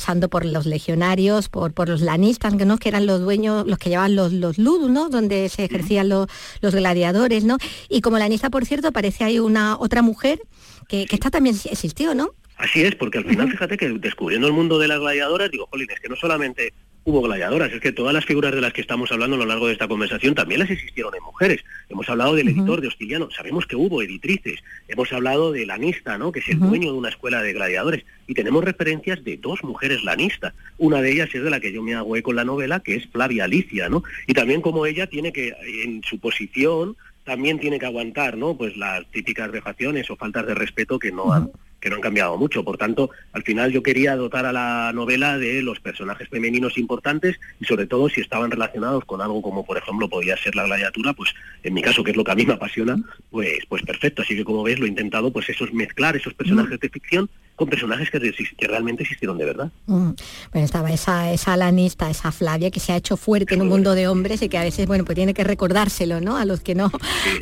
Pasando por los legionarios, por, por los lanistas, ¿no? Que eran los dueños, los que llevaban los, los ludus, ¿no? Donde se ejercían los, los gladiadores, ¿no? Y como lanista, por cierto, aparece ahí una otra mujer que, que esta también existió, ¿no? Así es, porque al final, fíjate que descubriendo el mundo de las gladiadoras, digo, Jolín, es que no solamente hubo gladiadoras. Es que todas las figuras de las que estamos hablando a lo largo de esta conversación también las existieron en mujeres. Hemos hablado del editor de Hostiliano, sabemos que hubo editrices. Hemos hablado de Lanista, ¿no? que es el dueño de una escuela de gladiadores. Y tenemos referencias de dos mujeres lanistas. Una de ellas es de la que yo me hago eco en la novela, que es Flavia Alicia, ¿no? Y también como ella tiene que, en su posición, también tiene que aguantar, ¿no? Pues las típicas vejaciones o faltas de respeto que no han que no han cambiado mucho. Por tanto, al final yo quería dotar a la novela de los personajes femeninos importantes y sobre todo si estaban relacionados con algo como por ejemplo podía ser la gladiatura, pues en mi caso, que es lo que a mí me apasiona, pues, pues perfecto. Así que como ves, lo he intentado pues eso es mezclar esos personajes de ficción con personajes que, realmente existieron de verdad. Mm. Bueno, estaba esa, esa lanista, esa Flavia, que se ha hecho fuerte en un mundo de hombres y que a veces, bueno, pues tiene que recordárselo, ¿no? A los que no,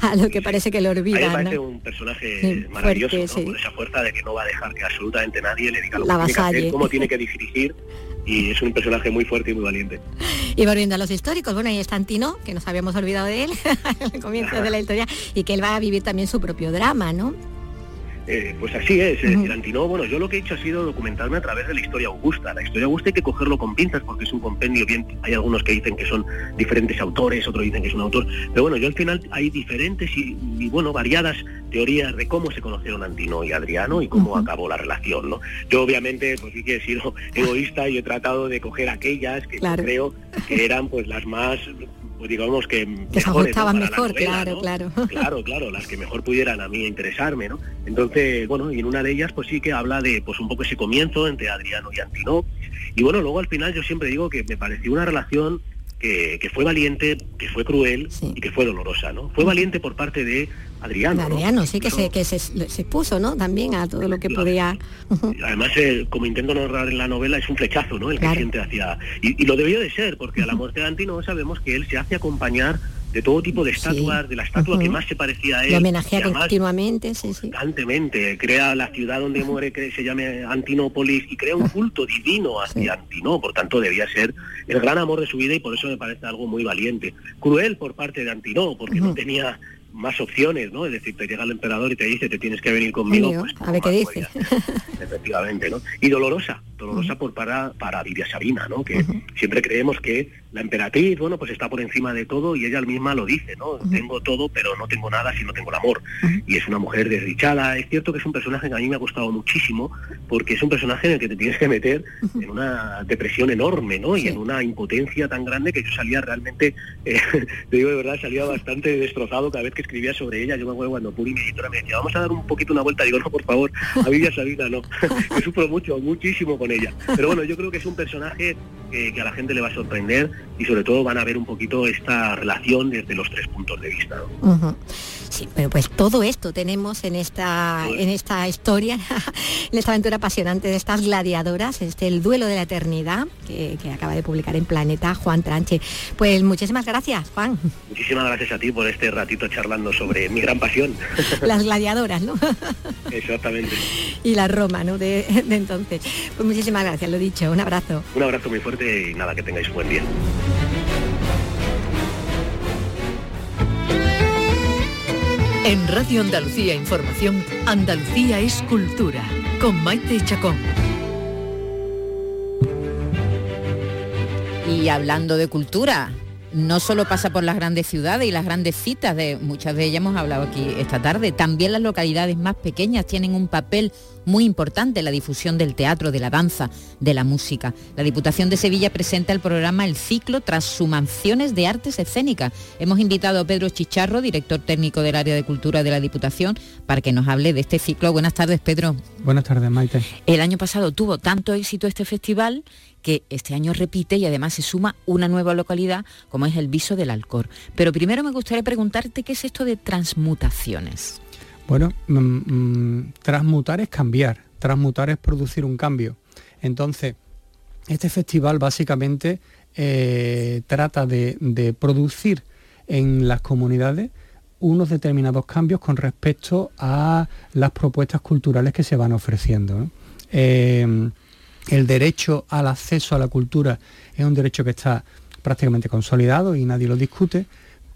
a los que parece que lo olvidan. me parece un personaje maravilloso, Con esa fuerza de que no va a dejar que absolutamente nadie le diga lo La que tiene que hacer, cómo tiene que dirigir y es un personaje muy fuerte y muy valiente. Y volviendo a los históricos, bueno, ahí está Antino, que nos habíamos olvidado de él al comienzo de la historia, y que él va a vivir también su propio drama, ¿no? Eh, pues así es, el Antino, bueno, yo lo que he hecho ha sido documentarme a través de la historia augusta. La historia augusta hay que cogerlo con pinzas porque es un compendio, bien, hay algunos que dicen que son diferentes autores, otros dicen que es un autor, pero bueno, yo al final hay diferentes y, bueno, variadas teorías de cómo se conocieron Antino y Adriano y cómo acabó la relación, ¿no? Yo obviamente, pues sí que he sido egoísta y he tratado de coger aquellas que creo que eran pues las más pues digamos que, se ajustaban mejor, claro, claro. Claro, claro, las que mejor pudieran a mí interesarme, ¿no? Entonces, bueno, y en una de ellas pues sí que habla de pues un poco ese comienzo entre Adriano y Antino. Y bueno, luego al final yo siempre digo que me pareció una relación que, fue valiente, que fue cruel y que fue dolorosa, ¿no? Fue valiente por parte de Adriano. Adriano, sí, que, se, que se, puso, ¿no? También a todo lo que podía. Además, eh, como intento narrar en la novela, es un flechazo, ¿no? El que siente hacia. Y, lo debió de ser, porque a la muerte de Antino sabemos que él se hace acompañar de todo tipo de estatuas, de la estatua que más se parecía a él. Lo homenajea continuamente, sí, sí. Constantemente, crea la ciudad donde muere, que se llame Antinópolis, y crea un culto divino hacia Antinó, por tanto debía ser el gran amor de su vida y por eso me parece algo muy valiente. Cruel por parte de Antinó, porque no tenía más opciones, ¿no? Es decir, te llega el emperador y te dice, te tienes que venir conmigo. Pues, a ver qué dice. Efectivamente, ¿no? Y dolorosa, dolorosa por para, para Vidia Sabina, ¿no? Que siempre creemos que la emperatriz, bueno, pues está por encima de todo y ella misma lo dice, ¿no? Tengo todo, pero no tengo nada si no tengo el amor. Y es una mujer desdichada. Es cierto que es un personaje que a mí me ha gustado muchísimo porque es un personaje en el que te tienes que meter en una depresión enorme, ¿no? Y en una impotencia tan grande que yo salía realmente, eh, te digo de verdad, salía bastante destrozado cada vez que escribía sobre ella. Yo me acuerdo cuando Puri, mi editora, me decía, vamos a dar un poquito una vuelta. Digo, no, por favor, a Vidia Sabina no. me sufro mucho, muchísimo con ella. Pero bueno, yo creo que es un personaje que a la gente le va a sorprender y sobre todo van a ver un poquito esta relación desde los tres puntos de vista. Sí, pero pues todo esto tenemos en esta, en esta historia, en esta aventura apasionante de estas gladiadoras, este El duelo de la eternidad, que, acaba de publicar en Planeta Juan Tranche. Pues muchísimas gracias, Juan. Muchísimas gracias a ti por este ratito charlando sobre mi gran pasión. Las gladiadoras, ¿no? Exactamente. Y la Roma, ¿no? De, de entonces. Pues muchísimas gracias, lo dicho. Un abrazo. Un abrazo muy fuerte y nada, que tengáis un buen día. En Radio Andalucía Información, Andalucía es cultura, con Maite Chacón. Y hablando de cultura, no solo pasa por las grandes ciudades y las grandes citas, de muchas de ellas hemos hablado aquí esta tarde, también las localidades más pequeñas tienen un papel muy importante la difusión del teatro, de la danza, de la música. La Diputación de Sevilla presenta el programa El Ciclo Transhumaciones de Artes Escénicas. Hemos invitado a Pedro Chicharro, director técnico del área de cultura de la Diputación, para que nos hable de este ciclo. Buenas tardes, Pedro. Buenas tardes, Maite. El año pasado tuvo tanto éxito este festival que este año repite y además se suma una nueva localidad como es el Viso del Alcor. Pero primero me gustaría preguntarte qué es esto de transmutaciones. Bueno, mm, mm, transmutar es cambiar, transmutar es producir un cambio. Entonces, este festival básicamente eh, trata de, producir en las comunidades unos determinados cambios con respecto a las propuestas culturales que se van ofreciendo. Eh, el derecho al acceso a la cultura es un derecho que está prácticamente consolidado y nadie lo discute,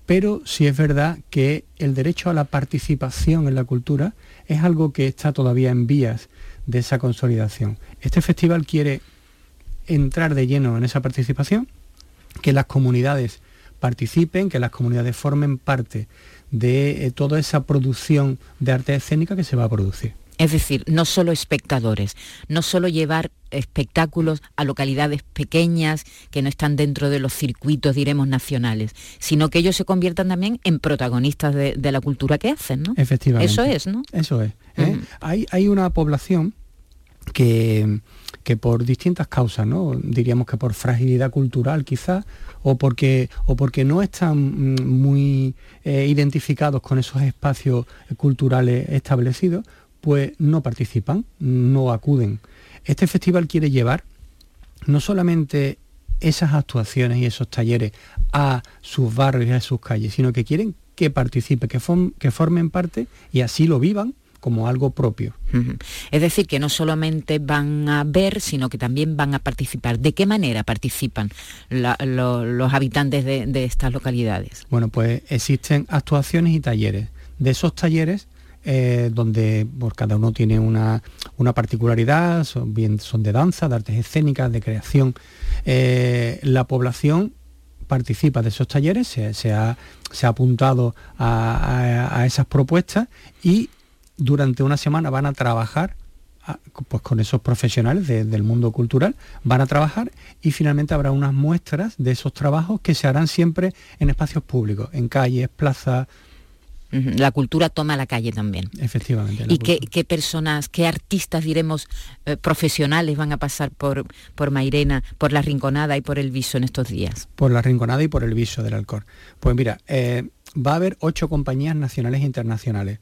pero sí es verdad que el derecho a la participación en la cultura es algo que está todavía en vías de esa consolidación. Este festival quiere entrar de lleno en esa participación, que las comunidades participen, que las comunidades formen parte de eh, toda esa producción de arte escénica que se va a producir. Es decir, no solo espectadores, no solo llevar espectáculos a localidades pequeñas que no están dentro de los circuitos, diremos, nacionales, sino que ellos se conviertan también en protagonistas de, la cultura que hacen, ¿no? Efectivamente. Eso es, ¿no? Eso es. ¿eh? hay, hay una población que, que por distintas causas, ¿no? diríamos que por fragilidad cultural quizás, o porque, o porque no están mm, muy eh, identificados con esos espacios culturales establecidos, pues no participan, no acuden. Este festival quiere llevar no solamente esas actuaciones y esos talleres a sus barrios y a sus calles, sino que quieren que participen, que, que formen parte y así lo vivan como algo propio. Es decir, que no solamente van a ver, sino que también van a participar. ¿De qué manera participan los habitantes de, de, estas localidades? Bueno, pues existen actuaciones y talleres. De esos talleres eh, donde por cada uno tiene una, particularidad, son, bien son de danza, de artes escénicas, de creación. Eh, la población participa de esos talleres, se, ha, apuntado a, esas propuestas y durante una semana van a trabajar pues con esos profesionales del mundo cultural, van a trabajar y finalmente habrá unas muestras de esos trabajos que se harán siempre en espacios públicos, en calles, plazas, la cultura toma la calle también. Efectivamente. ¿Y qué, personas, qué artistas, diremos, eh, profesionales van a pasar por, por Mairena, por la Rinconada y por el Viso en estos días? Por la Rinconada y por el Viso del Alcor. Pues mira, eh, va a haber ocho compañías nacionales e internacionales.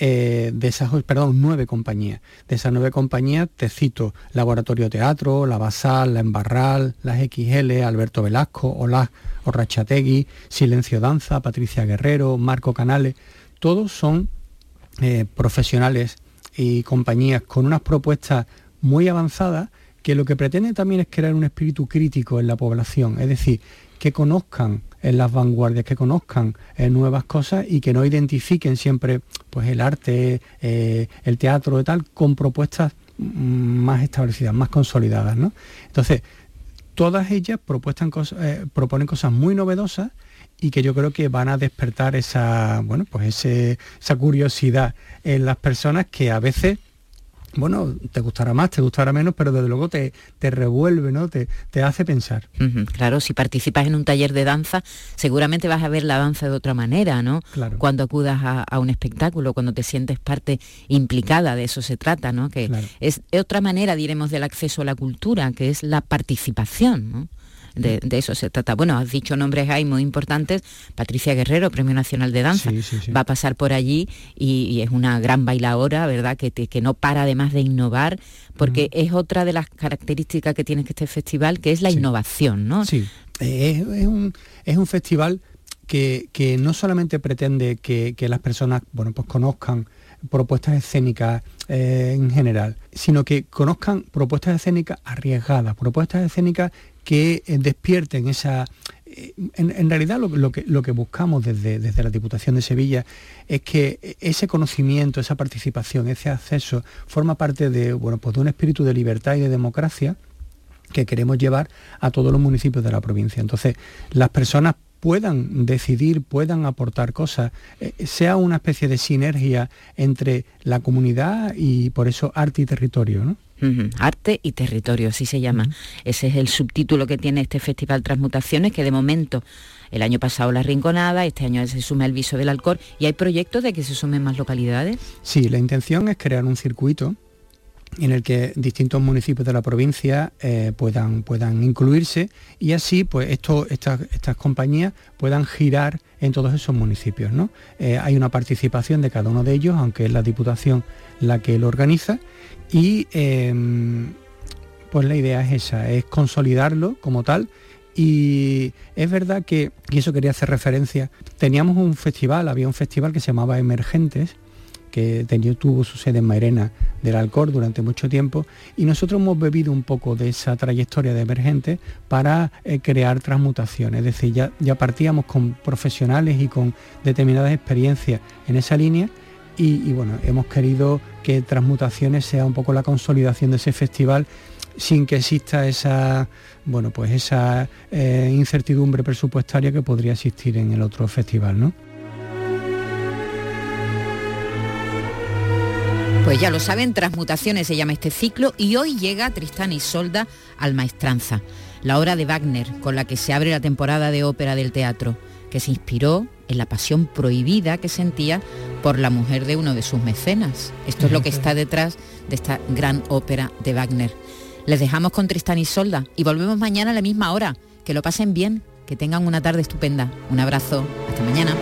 Eh, de esas, perdón, nueve compañías. De esas nueve compañías te cito Laboratorio Teatro, La Basal, La Embarral, Las XL, Alberto Velasco, Olaz Orrachategui, Silencio Danza, Patricia Guerrero, Marco Canales. Todos son eh, profesionales y compañías con unas propuestas muy avanzadas que lo que pretenden también es crear un espíritu crítico en la población, es decir, que conozcan en las vanguardias, que conozcan eh, nuevas cosas y que no identifiquen siempre pues, el arte, eh, el teatro y tal, con propuestas mm, más establecidas, más consolidadas. ¿no? Entonces, todas ellas eh, proponen cosas muy novedosas y que yo creo que van a despertar esa, bueno, pues esa curiosidad en las personas que a veces bueno, te gustará más, te gustará menos, pero desde luego te, te revuelve, ¿no? Te, te hace pensar. claro, si participas en un taller de danza, seguramente vas a ver la danza de otra manera, ¿no? Claro. Cuando acudas a, un espectáculo, cuando te sientes parte implicada, de eso se trata, ¿no? Que es otra manera, diremos, del acceso a la cultura, que es la participación, ¿no? De, eso se trata. Bueno, has dicho nombres ahí muy importantes. Patricia Guerrero, Premio Nacional de Danza, va a pasar por allí y, es una gran bailadora, ¿verdad? Que, que no para además de innovar, porque es otra de las características que tiene este festival, que es la innovación, ¿no? Sí, es, un, es un festival que, no solamente pretende que, las personas bueno, pues conozcan propuestas escénicas eh, en general, sino que conozcan propuestas escénicas arriesgadas, propuestas escénicas que eh, despierten esa... Eh, en, realidad lo, que, lo que buscamos desde, desde la Diputación de Sevilla es que ese conocimiento, esa participación, ese acceso forma parte de, bueno, pues de un espíritu de libertad y de democracia que queremos llevar a todos los municipios de la provincia. Entonces, las personas puedan decidir, puedan aportar cosas, eh, sea una especie de sinergia entre la comunidad y por eso arte y territorio. ¿no? Arte y territorio, así se llama. Ese es el subtítulo que tiene este Festival Transmutaciones, que de momento el año pasado la Rinconada, este año se suma el Viso del Alcor. ¿Y hay proyectos de que se sumen más localidades? Sí, la intención es crear un circuito en el que distintos municipios de la provincia eh, puedan, puedan incluirse y así pues esto, estas, compañías puedan girar en todos esos municipios. ¿no? Eh, hay una participación de cada uno de ellos, aunque es la Diputación la que lo organiza, y em, pues la idea es esa, es consolidarlo como tal. Y es verdad que, y eso quería hacer referencia, teníamos un festival, había un festival que se llamaba Emergentes, que tuvo su sede en Mairena del Alcor durante mucho tiempo y nosotros hemos bebido un poco de esa trayectoria de emergentes para eh, crear transmutaciones, es decir, ya, ya partíamos con profesionales y con determinadas experiencias en esa línea y, bueno, hemos querido que Transmutaciones sea un poco la consolidación de ese festival sin que exista esa bueno pues esa eh, incertidumbre presupuestaria que podría existir en el otro festival, ¿no? Pues ya lo saben, Transmutaciones se llama este ciclo y hoy llega Tristán y Solda al Maestranza, la obra de Wagner con la que se abre la temporada de ópera del teatro, que se inspiró en la pasión prohibida que sentía por la mujer de uno de sus mecenas. Esto es lo que está detrás de esta gran ópera de Wagner. Les dejamos con Tristán y Solda y volvemos mañana a la misma hora. Que lo pasen bien, que tengan una tarde estupenda. Un abrazo, hasta mañana.